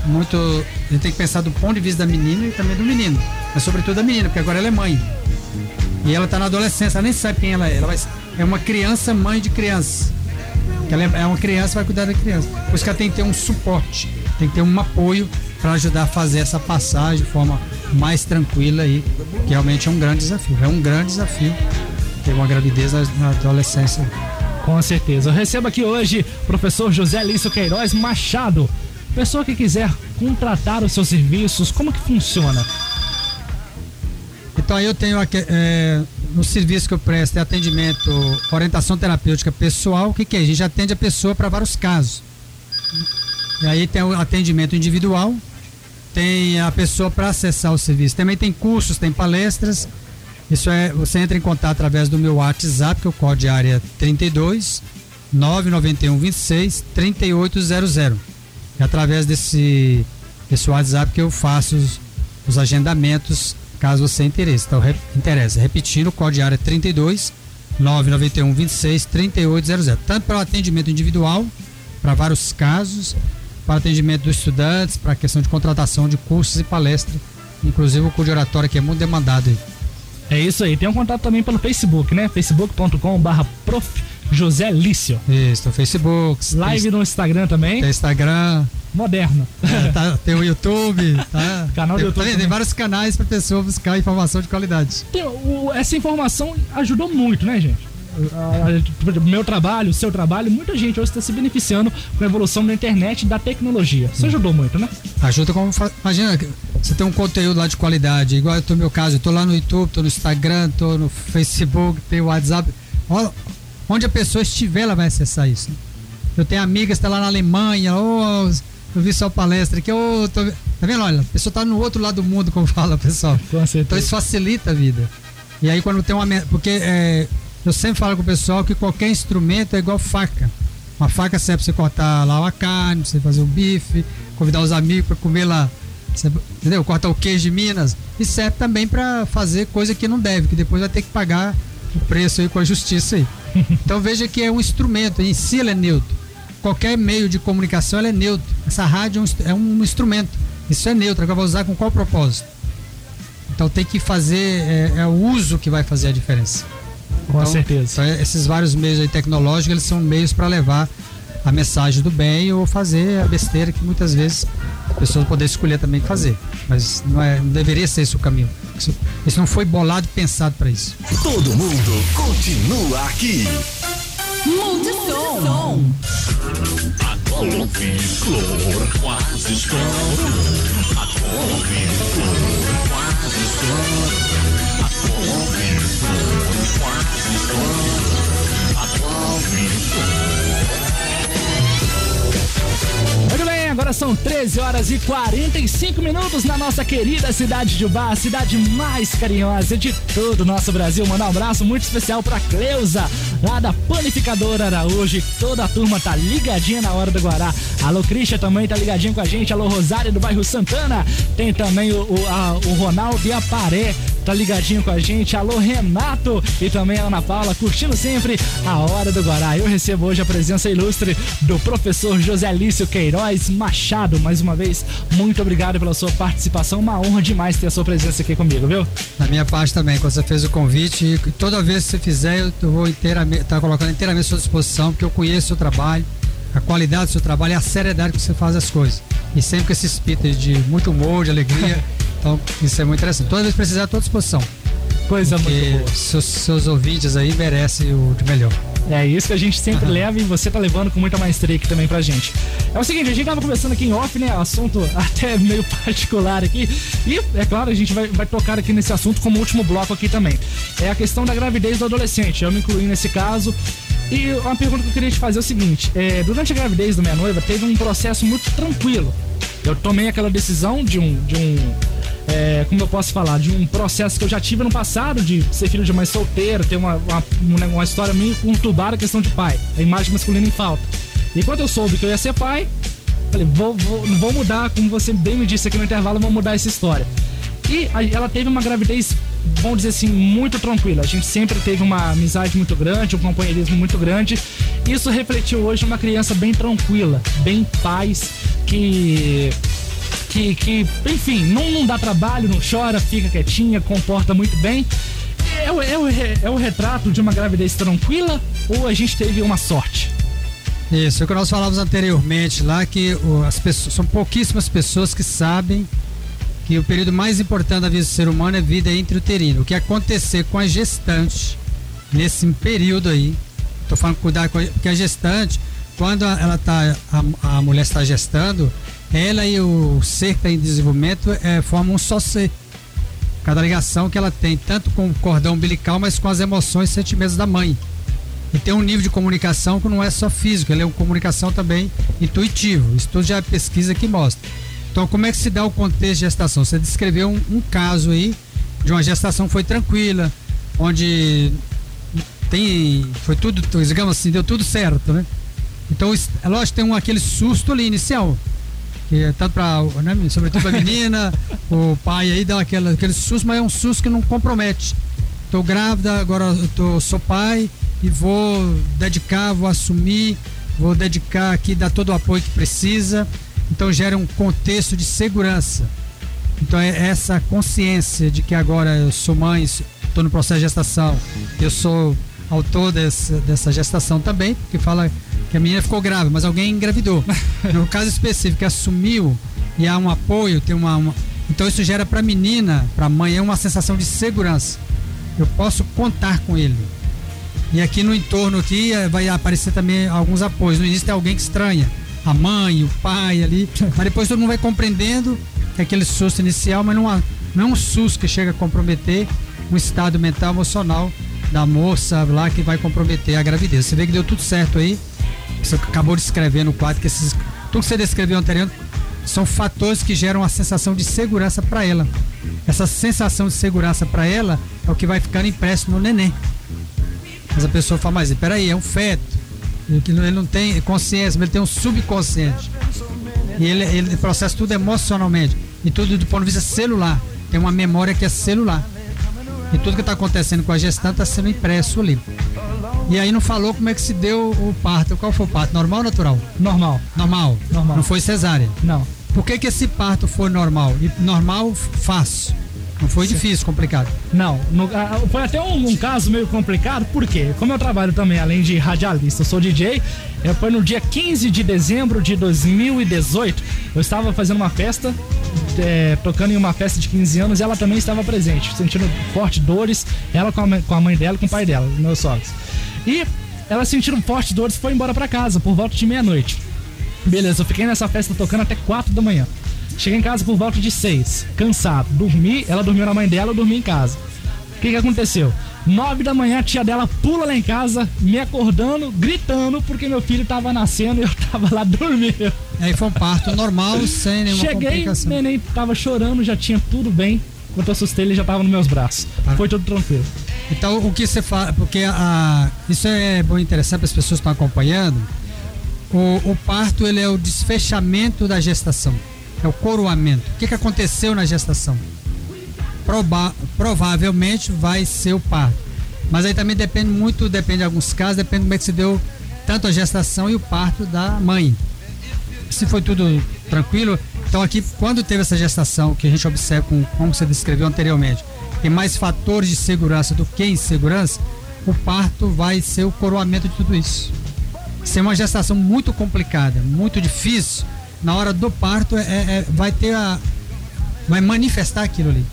muito. A gente tem que pensar do ponto de vista da menina e também do menino. Mas sobretudo da menina, porque agora ela é mãe. E ela está na adolescência, ela nem sabe quem ela é. Ela vai, é uma criança, mãe de criança. Ela é uma criança, vai cuidar da criança. Por isso que ela tem que ter um suporte, tem que ter um apoio para ajudar a fazer essa passagem de forma mais tranquila aí, que realmente é um grande desafio. É um grande desafio ter uma gravidez na adolescência. Com certeza. Eu recebo aqui hoje o professor José Lício Queiroz Machado. Pessoa que quiser contratar os seus serviços, como que funciona? Então eu tenho aqui, é, no serviço que eu presto é atendimento, orientação terapêutica pessoal. O que, que é? A gente atende a pessoa para vários casos. E aí tem o atendimento individual, tem a pessoa para acessar o serviço. Também tem cursos, tem palestras. Isso é, você entra em contato através do meu WhatsApp, que é o código de área 32 991 26 3800. É através desse, desse WhatsApp que eu faço os, os agendamentos, caso você interesse. Então, re, interessa. Repetindo, o código de área 32 991 26 3800. Tanto para o atendimento individual, para vários casos, para atendimento dos estudantes, para a questão de contratação de cursos e palestras, inclusive o curso de oratória que é muito demandado aí. É isso aí. Tem um contato também pelo Facebook, né? facebook.com/barra prof. José Lício. Isso, no Facebook. Live tem, no Instagram também. Tem Instagram. Moderno. É, tá, tem o YouTube, <laughs> tá? Canal tem, do YouTube. Tem, tem, vários canais para pessoa buscar informação de qualidade. Tem, o, essa informação ajudou muito, né, gente? Meu trabalho, seu trabalho, muita gente hoje está se beneficiando com a evolução da internet e da tecnologia. Isso ajudou muito, né? Ajuda como. Imagina, você tem um conteúdo lá de qualidade, igual no meu caso, eu tô lá no YouTube, tô no Instagram, tô no Facebook, tem o WhatsApp. Onde a pessoa estiver, ela vai acessar isso. Eu tenho amigas que tá lá na Alemanha, oh, eu vi sua palestra aqui, oh, tô... tá vendo? Olha, a pessoa está no outro lado do mundo, como <laughs> fala, pessoal. Então isso facilita a vida. E aí quando tem uma. Porque é, eu sempre falo com o pessoal que qualquer instrumento é igual faca. Uma faca serve para você cortar lá a carne, pra você fazer o bife, convidar os amigos para comer lá. Entendeu? Cortar o queijo de Minas. E serve também para fazer coisa que não deve, que depois vai ter que pagar o preço aí com a justiça aí. <laughs> Então veja que é um instrumento, em si ele é neutro. Qualquer meio de comunicação é neutro. Essa rádio é um, é um instrumento. Isso é neutro. Agora vai usar com qual propósito? Então tem que fazer, é, é o uso que vai fazer a diferença. Com então, certeza. Então, esses vários meios aí tecnológicos, eles são meios para levar a mensagem do bem ou fazer a besteira que muitas vezes a pessoa poder escolher também fazer. Mas não, é, não deveria ser esse o caminho. Isso, isso não foi bolado e pensado para isso. Todo mundo continua aqui. Mude som. A couve-flor quase estoura. A couve-flor quase estoura. A couve-flor quase estoura. A agora são 13 horas e 45 minutos na nossa querida cidade de Ubá, a cidade mais carinhosa de todo o nosso Brasil. Mandar um abraço muito especial pra Cleusa, lá da Panificadora Araújo. Toda a turma tá ligadinha na hora do Guará. Alô, Christian também tá ligadinho com a gente. Alô, Rosário do bairro Santana. Tem também o, o, a, o Ronaldo e a Paré tá ligadinho com a gente. Alô, Renato e também a Ana Paula, curtindo sempre a Hora do Guará. Eu recebo hoje a presença ilustre do professor José Lício Queiroz Machado. Mais uma vez, muito obrigado pela sua participação. Uma honra demais ter a sua presença aqui comigo, viu? Da minha parte também, quando você fez o convite, toda vez que você fizer, eu vou inteiramente, tá colocando inteiramente à sua disposição, porque eu conheço o seu trabalho, a qualidade do seu trabalho e a seriedade que você faz as coisas. E sempre com esse espírito de muito humor, de alegria. <laughs> Então, isso é muito interessante. Toda vez que precisar, à tua disposição. Coisa muito boa. seus, seus ouvintes aí merecem o de melhor. É isso que a gente sempre leva e você tá levando com muita maestria aqui também pra gente. É o seguinte, a gente tava conversando aqui em off, né? Assunto <laughs> até meio particular aqui. E, é claro, a gente vai, vai tocar aqui nesse assunto como último bloco aqui também. É a questão da gravidez do adolescente. Eu me incluí nesse caso. E uma pergunta que eu queria te fazer é o seguinte: é, durante a gravidez da minha noiva, teve um processo muito tranquilo. Eu tomei aquela decisão de um. De um é, como eu posso falar, de um processo que eu já tive no passado, de ser filho de mãe solteira, ter uma, uma, uma- uma história meio conturbada a questão de pai, a imagem masculina em falta. E quando eu soube que eu ia ser pai, falei, vou, vou, vou mudar, como você bem me disse aqui no intervalo, vou mudar essa história. E ela teve uma gravidez, vamos dizer assim, muito tranquila. A gente sempre teve uma amizade muito grande, um companheirismo muito grande. Isso refletiu hoje numa criança bem tranquila, bem paz, que que, que enfim, não, não dá trabalho, não chora, fica quietinha, comporta muito bem. É, o- é, o é o retrato de uma gravidez tranquila ou a gente teve uma sorte? Isso, é o que nós falávamos anteriormente lá, que as pessoas, são pouquíssimas pessoas que sabem que o período mais importante da vida do ser humano é vida intrauterina. O que acontecer com a gestante nesse período aí, tô falando cuidar com a, porque a gestante, quando ela tá, a, a mulher está gestando, ela e o está em desenvolvimento é, formam um só ser. Cada ligação que ela tem, tanto com o cordão umbilical, mas com as emoções e sentimentos da mãe. E tem um nível de comunicação que não é só físico, ele é uma comunicação também intuitivo. Isso tudo já é pesquisa que mostra. Então, como é que se dá o contexto de gestação? Você descreveu um, um caso aí de uma gestação que foi tranquila, onde tem. Foi tudo, digamos assim, deu tudo certo, né? Então, é lógico, tem um, aquele susto ali inicial. Que é tanto para, né, sobretudo menina, <laughs> o pai aí dá aquela, aquele susto, mas é um susto que não compromete. Tô grávida, agora tô, sou pai e vou dedicar, vou assumir, vou dedicar aqui, dar todo o apoio que precisa. Então gera um contexto de segurança. Então é essa consciência de que agora eu sou mãe, estou no processo de gestação, eu sou autor dessa, dessa gestação também, porque fala que a menina ficou grávida, mas alguém engravidou. <laughs> No caso específico, assumiu e há um apoio, tem uma, uma- então isso gera para a menina, para a mãe, é uma sensação de segurança. Eu posso contar com ele. E aqui no entorno aqui eh, vai aparecer também alguns apoios. No início tem alguém que estranha, a mãe, o pai ali, <laughs> mas depois todo mundo vai compreendendo que é aquele susto inicial, mas não, há- não é um susto que chega a comprometer um estado mental emocional da moça lá que vai comprometer a gravidez. Você vê que deu tudo certo aí. Você acabou de escrever no quadro que esses tudo que você descreveu anteriormente são fatores que geram a sensação de segurança para ela. Essa sensação de segurança para ela é o que vai ficando impresso no neném. Mas a pessoa fala, mas peraí, é um feto. Ele, que não- ele não tem consciência, mas ele tem um subconsciente. E ele, ele processa tudo emocionalmente. E tudo do ponto de vista celular. Tem uma memória que é celular. E tudo que está acontecendo com a gestante está sendo impresso ali. E aí não falou como é que se deu o parto. Qual foi o parto? Normal ou natural? Normal. Normal. Normal. Não foi cesárea. Não. Por que, que esse parto foi normal? E normal, fácil. Não foi difícil, complicado. Não, no- foi até um, um caso meio complicado, porque como eu trabalho também, além de radialista, eu sou DJ, eh, foi no dia 15 de dezembro de 2018, eu estava fazendo uma festa, eh, tocando em uma festa de 15 anos, e ela também estava presente, sentindo fortes dores, ela com a, mãe- com a mãe dela e com o pai dela, meus sogros. E elas sentiram fortes dores e foi embora pra casa, por volta de meia-noite. Beleza, eu fiquei nessa festa tocando até 4 da manhã. Cheguei em casa por volta de 6, cansado. Dormi, ela dormiu na mãe dela, eu dormi em casa. O que, que aconteceu? 9 da manhã, a tia dela pula lá em casa, me acordando, gritando, porque meu filho tava nascendo e eu tava lá dormindo. Aí foi um parto normal, sem nenhuma Cheguei, o complicação. neném tava chorando, já tinha tudo bem. Quando eu assustei, ele já tava nos meus braços. Foi tudo tranquilo. Então, o que você fala, porque a, isso é bom interessante para as pessoas que estão acompanhando. O, o parto ele é o desfechamento da gestação, é o coroamento. O que, que aconteceu na gestação? Proba- provavelmente vai ser o parto. Mas aí também depende muito, depende de alguns casos, depende de como é que se deu tanto a gestação e o parto da mãe. Se foi tudo tranquilo, então aqui quando teve essa gestação que a gente observa com, como você descreveu anteriormente, tem mais fatores de segurança do que insegurança, o parto vai ser o coroamento de tudo isso. se é uma gestação muito complicada, muito difícil, na hora do parto é, é- vai ter a. vai manifestar aquilo ali.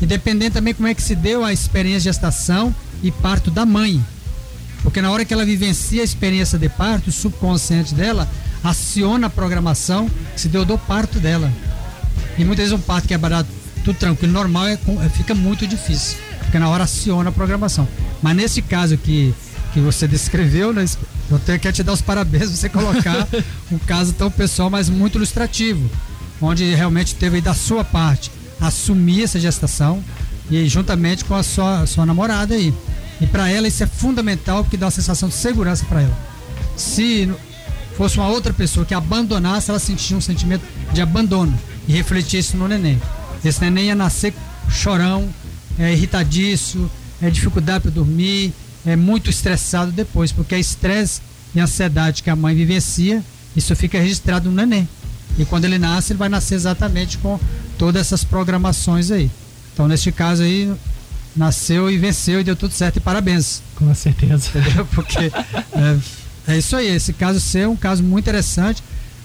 E dependendo também como é que se deu a experiência de gestação e parto da mãe. Porque na hora que ela vivencia a experiência de parto, o subconsciente dela aciona a programação que se deu do parto dela. E muitas vezes um parto que é barato, tudo tranquilo, normal, é, é- fica muito difícil. Porque na hora aciona a programação. Mas nesse caso que, que você descreveu, né, eu tenho que te dar os parabéns <laughs> você colocar um caso tão pessoal, mas muito ilustrativo. Onde realmente teve da sua parte assumir essa gestação e juntamente com a sua, sua namorada aí. E para ela isso é fundamental porque dá uma sensação de segurança para ela. Se fosse uma outra pessoa que abandonasse, ela sentia um sentimento de abandono e refletia isso no neném. Esse neném ia nascer chorão, é, irritadiço, é dificuldade para dormir, é muito estressado depois, porque é estresse e ansiedade que a mãe vivencia, isso fica registrado no neném. E quando ele nasce, ele vai nascer exatamente com todas essas programações aí. Então, neste caso aí, nasceu e venceu e deu tudo certo e parabéns. Com certeza. Entendeu? <laughs> Porque é, é isso aí, esse caso seu é um caso muito interessante,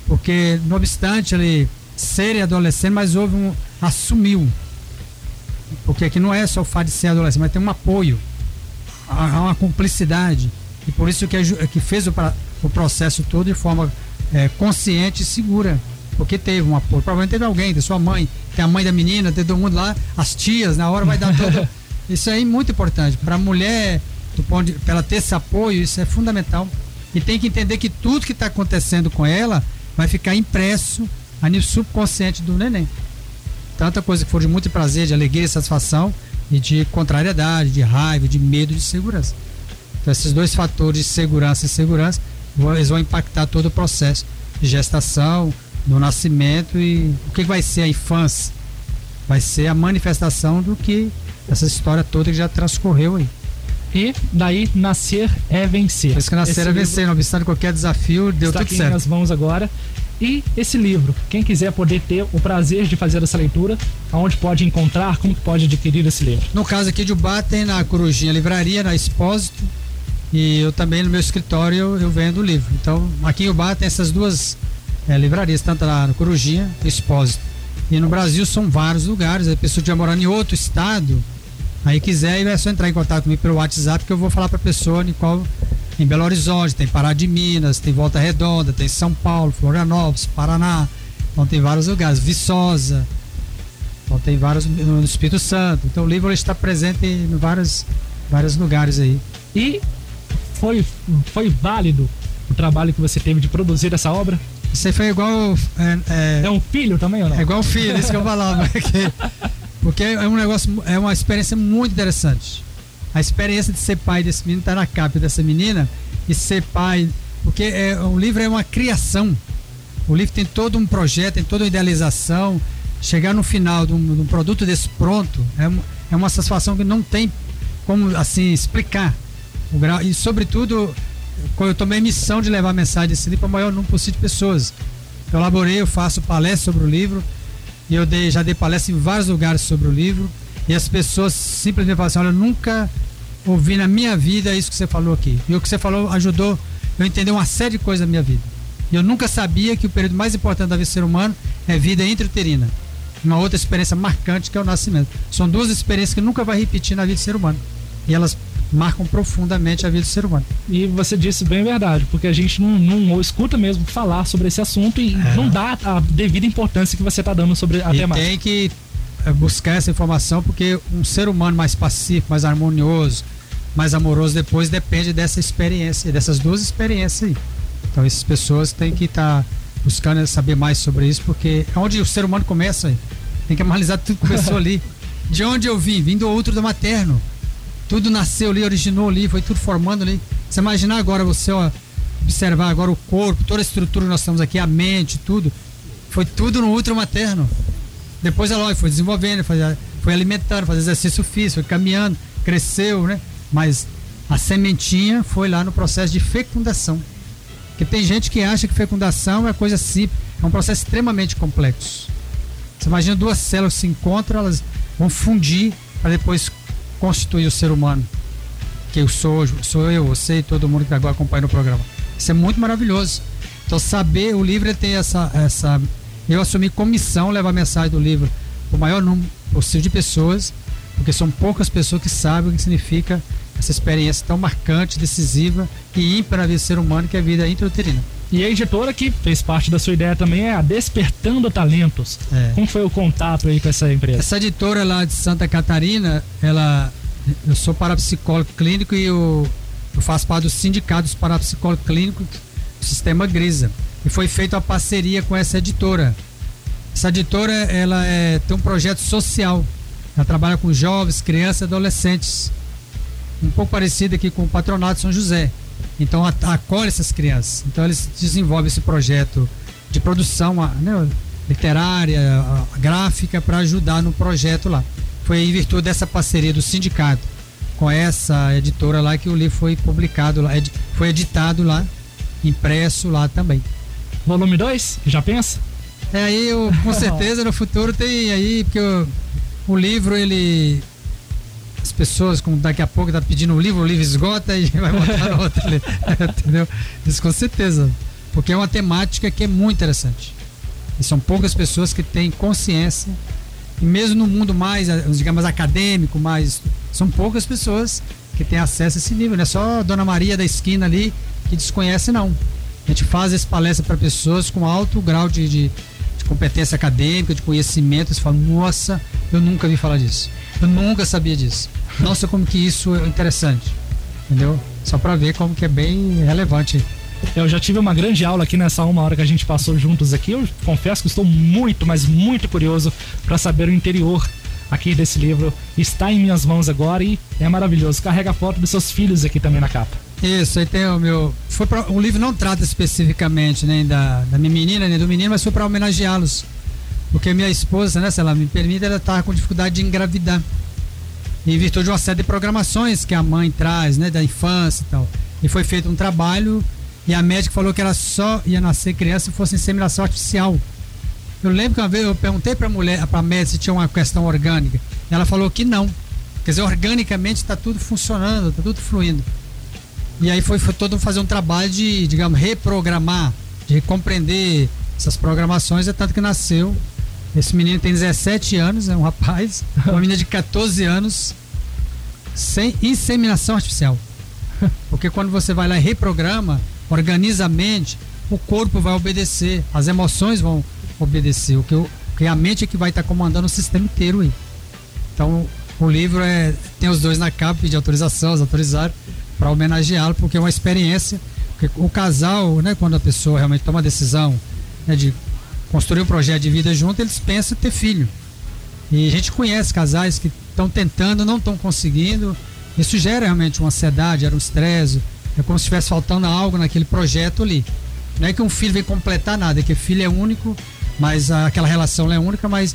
porque não obstante ele ser adolescente, mas houve um. assumiu. Porque aqui não é só o fato de ser adolescente, mas tem um apoio, há uma cumplicidade. E por isso que, aju- que fez o, pra- o processo todo de forma é, consciente e segura. Porque teve um apoio. Provavelmente teve alguém, da sua mãe, tem a mãe da menina, tem todo mundo lá, as tias, na hora vai dar todo. <laughs> Isso aí é muito importante. Para a mulher, do ponto de, ela ter esse apoio, isso é fundamental. E tem que entender que tudo que está acontecendo com ela vai ficar impresso a nível subconsciente do neném. Tanta coisa que for de muito prazer, de alegria e satisfação, e de contrariedade, de raiva, de medo de segurança. Então, esses dois fatores segurança e segurança eles vão impactar todo o processo de gestação, do nascimento e o que vai ser a infância. Vai ser a manifestação do que essa história toda que já transcorreu aí. E daí, nascer é vencer. Por isso que nascer Esse é livro vencer, não obstante qualquer desafio, deu está tudo aqui certo. minhas mãos agora. E esse livro, quem quiser poder ter o prazer de fazer essa leitura, aonde pode encontrar, como que pode adquirir esse livro? No caso aqui de Ubá, tem na Corujinha Livraria, na Expósito. E eu também no meu escritório eu, vendo o livro. Então, aqui em Ubá tem essas duas eh, livrarias, tanto lá no Corujinha e Expósito. E no Brasil são vários lugares. A pessoa que estiver morando em outro estado, aí quiser, é só entrar em contato comigo pelo WhatsApp que eu vou falar para a pessoa em qual. Em Belo Horizonte, tem Pará de Minas, tem Volta Redonda, tem São Paulo, Florianópolis, Paraná. Então tem vários lugares. Viçosa. Então tem vários no Espírito Santo. Então o livro está presente em vários, vários lugares aí. E foi, foi válido o trabalho que você teve de produzir essa obra? Aí foi igual. É, É um filho também ou não? é igual filho, isso que eu falava. <laughs> que- porque é um negócio, é uma experiência muito interessante. A experiência de ser pai desse menino está na capa dessa menina e ser pai. Porque é, o livro é uma criação. O livro tem todo um projeto, tem toda uma idealização. Chegar no final de um, de um produto desse pronto é, é uma satisfação que não tem como assim explicar. O grau, e sobretudo, eu tomei a missão de levar a mensagem desse livro para o maior número possível de pessoas. Eu elaborei, eu faço palestra sobre o livro. E eu dei, já dei palestra em vários lugares sobre o livro. E as pessoas simplesmente falam assim: olha, eu nunca ouvi na minha vida isso que você falou aqui. E o que você falou ajudou eu a entender uma série de coisas da minha vida. E eu nunca sabia que o período mais importante da vida do ser humano é vida intrauterina. Uma outra experiência marcante que é o nascimento. São duas experiências que nunca vai repetir na vida do ser humano. E elas marcam profundamente a vida do ser humano. E você disse bem a verdade, porque a gente não, não escuta mesmo falar sobre esse assunto e não dá a devida importância que você está dando sobre a É. e temática. tem que buscar essa informação porque um ser humano mais pacífico, mais harmonioso, mais amoroso depois depende dessa experiência, dessas duas experiências aí. Então essas pessoas têm que estar buscando saber mais sobre isso porque é onde o ser humano começa. aí. Tem que analisar tudo que começou ali. <laughs> De onde eu vim? Vim do outro do materno. Tudo nasceu ali, originou ali, foi tudo formando ali. Você imaginar agora você ó, observar agora o corpo, toda a estrutura que nós estamos aqui, a mente, tudo, foi tudo no útero materno. Depois ela foi desenvolvendo, foi, foi alimentando, fazendo exercício físico, foi caminhando, cresceu, né? Mas a sementinha foi lá no processo de fecundação. Porque tem gente que acha que fecundação é coisa simples, é um processo extremamente complexo. Você imagina duas células se encontram, elas vão fundir para depois constituir o ser humano. Que eu sou, sou eu, você e todo mundo que agora acompanha o programa. Isso é muito maravilhoso. Então, saber, o livro tem essa, essa. Eu assumi como missão levar a mensagem do livro para o maior número possível de pessoas, porque são poucas pessoas que sabem o que significa essa experiência tão marcante, decisiva e ímpar na vida do ser humano, que é a vida intrauterina. E a editora que fez parte da sua ideia também é a Despertando Talentos. É. Como foi o contato aí com essa empresa? Essa editora lá de Santa Catarina, ela. Eu sou parapsicólogo clínico e eu, eu faço parte do sindicato dos parapsicólogos clínicos do Sistema Grisa. E foi feita uma parceria com essa editora. Essa editora ela é, tem um projeto social. Ela trabalha com jovens, crianças e adolescentes. Um pouco parecido aqui com o Patronato São José. Então a- acolhe essas crianças. Então eles desenvolvem esse projeto de produção a- né, literária, a- a gráfica para ajudar no projeto lá. Foi em virtude dessa parceria do sindicato com essa editora lá que o livro foi publicado lá, foi editado lá, impresso lá também. Volume 2? Já pensa? É aí, eu, com <laughs> certeza no futuro tem aí, porque o, o livro ele. As pessoas, como daqui a pouco tá pedindo um livro, o livro esgota e <laughs> vai botar outro ali. <laughs> Entendeu? Isso com certeza. Porque é uma temática que é muito interessante. E são poucas pessoas que têm consciência. E mesmo no mundo mais, eh, digamos, acadêmico, mais. São poucas pessoas que têm acesso a esse nível. Não é só a Dona Maria da esquina ali que desconhece, não. A gente faz essa palestra para pessoas com alto grau de, de, de competência acadêmica, de conhecimento. Você fala, nossa, eu nunca vi falar disso. Eu nunca sabia disso. Nossa, como que isso é interessante. Entendeu? Só para ver como que é bem relevante. Eu já tive uma grande aula aqui nessa uma hora que a gente passou juntos aqui. Eu confesso que estou muito, mas muito curioso para saber o interior aqui desse livro. Está em minhas mãos agora e é maravilhoso. Carrega a foto dos seus filhos aqui também na capa. Isso, aí tem o meu. Foi pra, o livro não trata especificamente nem da, da minha menina, nem do menino, mas foi para homenageá-los. Porque minha esposa, né, se ela me permite, ela estava com dificuldade de engravidar. Em virtude de uma série de programações que a mãe traz, né, da infância e tal. E foi feito um trabalho e a médica falou que ela só ia nascer criança se fosse inseminação artificial. Eu lembro que uma vez eu perguntei para a mulher, para médica se tinha uma questão orgânica. Ela falou que não. Quer dizer, organicamente está tudo funcionando, está tudo fluindo. E aí foi, foi todo fazer um trabalho de, digamos, reprogramar, de compreender essas programações, é tanto que nasceu. Esse menino tem 17 anos, é um rapaz, <laughs> uma menina de 14 anos, sem inseminação artificial. <laughs> Porque quando você vai lá e reprograma, organiza a mente, o corpo vai obedecer, as emoções vão obedecer, o que, o, que a mente é que vai estar comandando o sistema inteiro aí. Então, o livro é, tem os dois na capa, pedir autorização, eles autorizaram para homenageá-lo, porque é uma experiência. Porque o casal, né, quando a pessoa realmente toma a decisão né, de construir um projeto de vida junto, eles pensam em ter filho. E a gente conhece casais que estão tentando, não estão conseguindo. Isso gera realmente uma ansiedade, gera um estresse. É como se estivesse faltando algo naquele projeto ali. Não é que um filho vem completar nada, é que filho é único, mas aquela relação é única, mas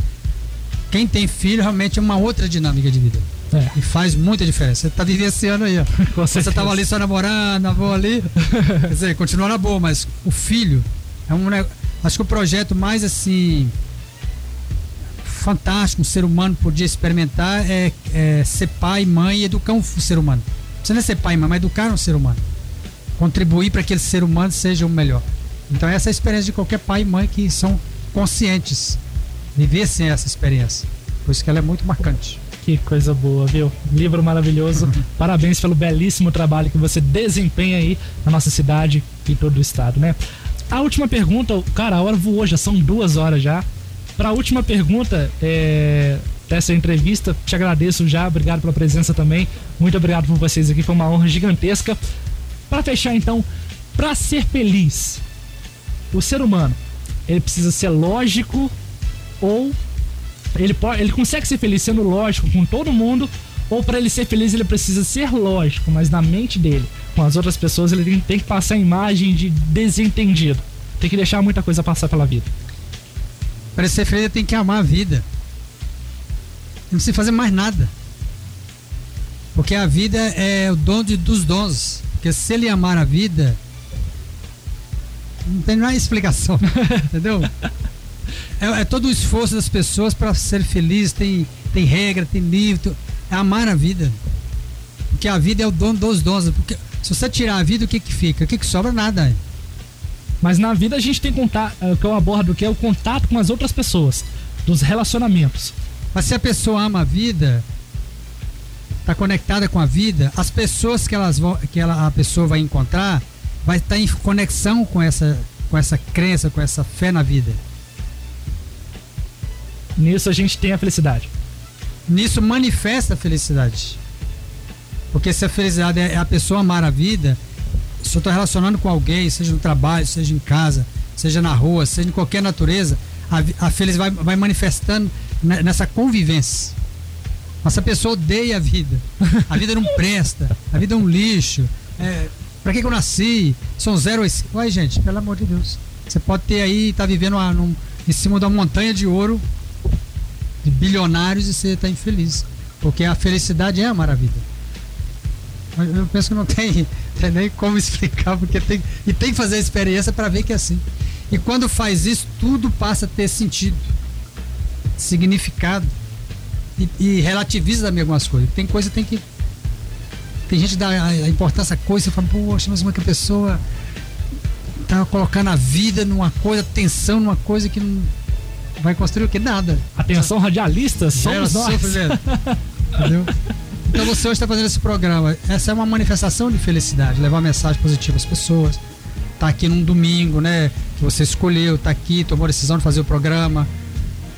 quem tem filho realmente é uma outra dinâmica de vida. É. E faz muita diferença. Você tá vivenciando aí, ó. <laughs> Com Você certeza. tava ali só namorando, na boa ali. <laughs> Quer dizer, continua na boa, mas o filho é um Acho que o projeto mais assim. Fantástico, um ser humano podia experimentar é, é ser pai, mãe e educar um ser humano. Você não é ser pai e mãe, mas educar um ser humano. Contribuir para que aquele ser humano seja o melhor. Então, essa é a experiência de qualquer pai e mãe que são conscientes. Vivessem essa experiência. Por isso que ela é muito marcante. Que coisa boa, viu? Livro maravilhoso. <laughs> Parabéns pelo belíssimo trabalho que você desempenha aí na nossa cidade e todo o estado, né? A última pergunta, cara, a hora voou, já são duas horas já. Para a última pergunta é, dessa entrevista, te agradeço já, obrigado pela presença também. Muito obrigado por vocês aqui, foi uma honra gigantesca. Para fechar então, para ser feliz, o ser humano, ele precisa ser lógico ou ele, pode, ele consegue ser feliz sendo lógico com todo mundo, ou para ele ser feliz ele precisa ser lógico, mas na mente dele, com as outras pessoas, ele tem, tem que passar a imagem de desentendido. Tem que deixar muita coisa passar pela vida. Para ser feliz, ele tem que amar a vida. Não precisa fazer mais nada. Porque a vida é o dono de- dos dons. Porque se ele amar a vida, não tem mais explicação. <laughs> entendeu? É, é todo o esforço das pessoas para ser feliz. Tem, tem regra, tem livro. É amar a vida. Porque a vida é o dono dos dons. Porque Se você tirar a vida, o que que fica? O que que sobra? Nada. Mas na vida a gente tem contato, o que eu abordo que é o contato com as outras pessoas, dos relacionamentos. Mas se a pessoa ama a vida, está conectada com a vida, as pessoas que, elas vão, que ela, a pessoa vai encontrar vai estar em conexão com essa, com essa crença, com essa fé na vida. Nisso a gente tem a felicidade. Nisso manifesta a felicidade. Porque se a felicidade é a pessoa amar a vida, se eu estou relacionando com alguém, seja no trabalho, seja em casa, seja na rua, seja em qualquer natureza, a, a felicidade vai, vai manifestando ne- nessa convivência. Mas a pessoa odeia a vida, a vida não presta, a vida é um lixo, é, pra que, que eu nasci? São zero. Uai, gente, pelo amor de Deus. Você pode ter aí, tá vivendo uma- num- em cima de uma montanha de ouro, de bilionários, e você tá infeliz. Porque a felicidade é a vida. Eu penso que não tem, <laughs> tem nem como explicar, porque tem, e tem que fazer a experiência para ver que é assim. E quando faz isso, tudo passa a ter sentido, significado e, e relativiza também algumas coisas. Tem coisa que tem que. Tem gente que dá a, importância a coisa e fala, poxa, mas uma que a pessoa tá colocando a vida numa coisa, tensão numa coisa que não vai construir o que? Nada. Atenção, radialistas, somos nós. sofrimento. <laughs> Entendeu? Então você hoje está fazendo esse programa. Essa é uma manifestação de felicidade, levar mensagem positiva às pessoas. Tá aqui num domingo, né? Que você escolheu, tá aqui, tomou a decisão de fazer o programa.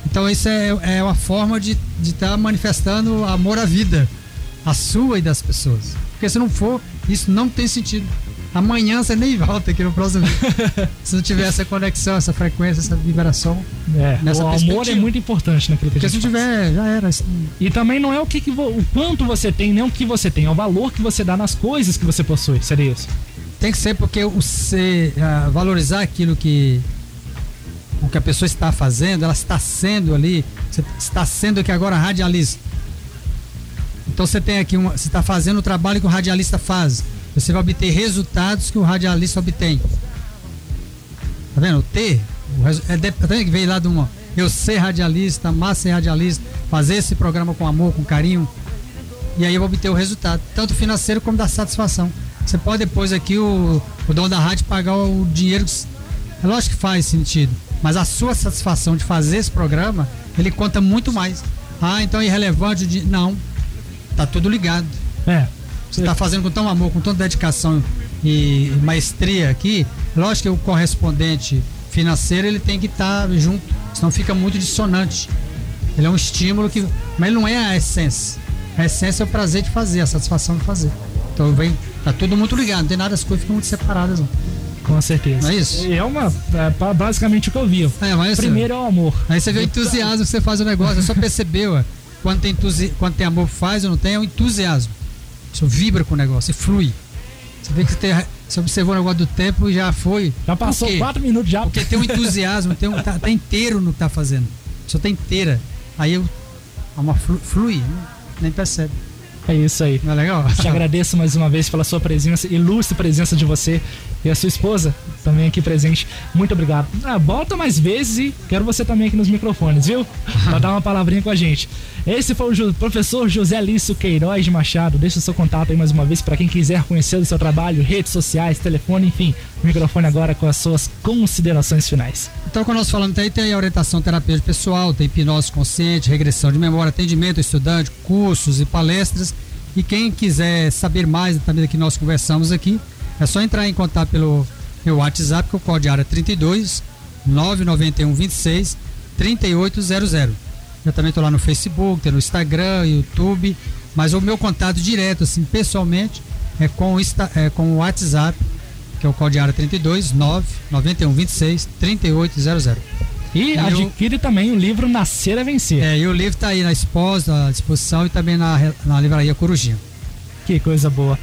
Então isso é, é uma forma de estar tá manifestando amor à vida, a sua e das pessoas. Porque se não for, isso não tem sentido. Amanhã você nem volta aqui no próximo vídeo. <laughs> se não tiver essa conexão, essa frequência, essa vibração. É, o amor é muito importante naquilo que a Porque se não tiver, já era. Não- E também não é o que, que vo- o quanto você tem, nem o que você tem, é o valor que você dá nas coisas que você possui. Seria isso. Tem que ser porque o ser, ah, valorizar aquilo que o que a pessoa está fazendo, ela está sendo ali, você está sendo aqui agora radialista. Então você tem aqui uma, você está fazendo o trabalho que o radialista faz. Você vai obter resultados que o radialista obtém. Tá vendo? O ter, o é de, que veio lá de uma eu ser radialista, amar ser radialista, fazer esse programa com amor, com carinho, e aí eu vou obter o resultado, tanto financeiro como da satisfação. Você pode depois aqui o, o dono da rádio pagar o dinheiro. que- É lógico que faz sentido, mas a sua satisfação de fazer esse programa, ele conta muito mais. Ah, então é irrelevante dinheiro. Não, tá tudo ligado. É. Você está fazendo com tão amor, com tanta dedicação e maestria aqui, lógico que o correspondente financeiro ele tem que estar junto, senão fica muito dissonante. Ele é um estímulo que. Mas ele não é a essência. A essência é o prazer de fazer, a satisfação de fazer. Então vem. Tá tudo muito ligado, não tem nada, as coisas ficam muito separadas. Não. Com certeza. Não é isso? É uma. É basicamente o que eu vivo. É, mas Primeiro é o amor. Aí você vê o entusiasmo que você faz o negócio, é só perceber, ó, quando tem, entusi... quando tem amor faz ou não tem, é o entusiasmo. Você vibra com o negócio, você flui. Você vê que tem... você observou o negócio do tempo e já foi. Já passou quatro minutos já. Porque tem um entusiasmo, tem um, tá, tá inteiro no que tá fazendo. Só tá inteira. Aí eu. Uma flu, flui, né? nem percebe. É isso aí. Não é legal? <laughs> Te agradeço mais uma vez pela sua presença, ilustre presença de você e a sua esposa também aqui presente. Muito obrigado. Ah, volta mais vezes e quero você também aqui nos microfones, viu? <laughs> Pra dar uma palavrinha com a gente. Esse foi o professor José Lício Queiroz de Machado. Deixa o seu contato aí mais uma vez para quem quiser conhecer o seu trabalho, redes sociais, telefone, enfim. Microfone agora com as suas considerações finais. Então, quando nós falamos aí, tem a orientação terapêutica pessoal, tem hipnose consciente, regressão de memória, atendimento estudante, cursos e palestras. E quem quiser saber mais também do que nós conversamos aqui, é só entrar em contato pelo meu WhatsApp, que é o código área 32 991 26 3800. Eu também estou lá no Facebook, no Instagram, YouTube, mas o meu contato direto, assim, pessoalmente, é com o, é com o WhatsApp, que é o código área 32 991 26 3800. E, E eu- adquire também o livro Nascer é Vencer. É, e o livro está aí na Exposa, à disposição e também na, na livraria Corujinha. Que coisa boa.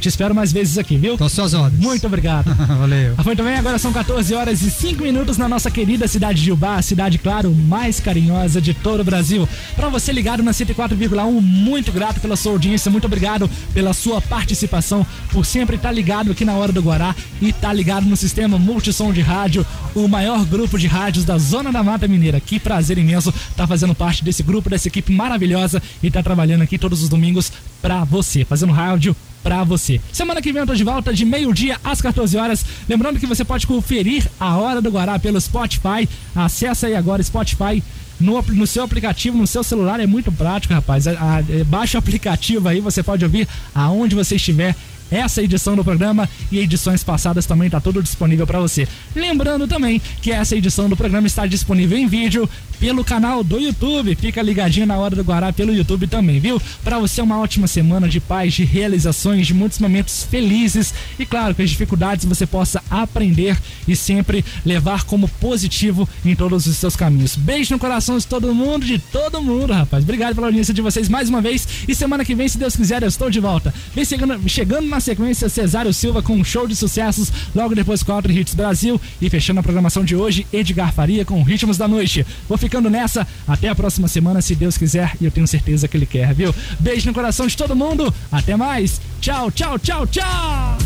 Te espero mais vezes aqui, viu? Estou suas ordens. Muito obrigado. <laughs> Valeu. Muito bem, agora são 14 horas e 5 minutos na nossa querida cidade de Ubá, a cidade, claro, mais carinhosa de todo o Brasil. Para você ligado na 104,1, muito grato pela sua audiência, muito obrigado pela sua participação, por sempre estar ligado aqui na Hora do Guará e estar ligado no sistema Multissom de Rádio, o maior grupo de rádios da Zona da Mata Mineira. Que prazer imenso estar fazendo parte desse grupo, dessa equipe maravilhosa e estar trabalhando aqui todos os domingos para você, fazendo rádio pra você. Semana que vem eu tô de volta de meio-dia às 14 horas. Lembrando que você pode conferir a Hora do Guará pelo Spotify. Acesse aí agora Spotify. No, no seu aplicativo, no seu celular, é muito prático, rapaz. A, a, baixa o aplicativo aí, você pode ouvir aonde você estiver essa edição do programa e edições passadas também tá tudo disponível para você. Lembrando também que essa edição do programa está disponível em vídeo pelo canal do YouTube. Fica ligadinho na hora do Guará pelo YouTube também, viu? Para você uma ótima semana de paz, de realizações, de muitos momentos felizes e claro, que as dificuldades você possa aprender e sempre levar como positivo em todos os seus caminhos. Beijo no coração de todo mundo, de todo mundo, rapaz. Obrigado pela audiência de vocês mais uma vez e semana que vem, se Deus quiser, eu estou de volta. Vem chegando, chegando na sequência, Cesário Silva com um show de sucessos, logo depois Quatro Hits Brasil e fechando a programação de hoje, Edgar Faria com Ritmos da Noite. Vou ficando nessa, até a próxima semana, se Deus quiser, e eu tenho certeza que Ele quer, viu? Beijo no coração de todo mundo, até mais, tchau, tchau, tchau, tchau!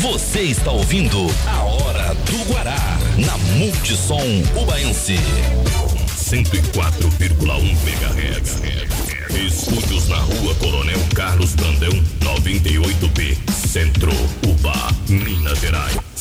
Você está ouvindo a Hora do Guará na Multissom Ubaense. 104,1 MHz. Estúdios na rua Coronel Carlos Brandão, 98B, Centro, Uba, Minas Gerais.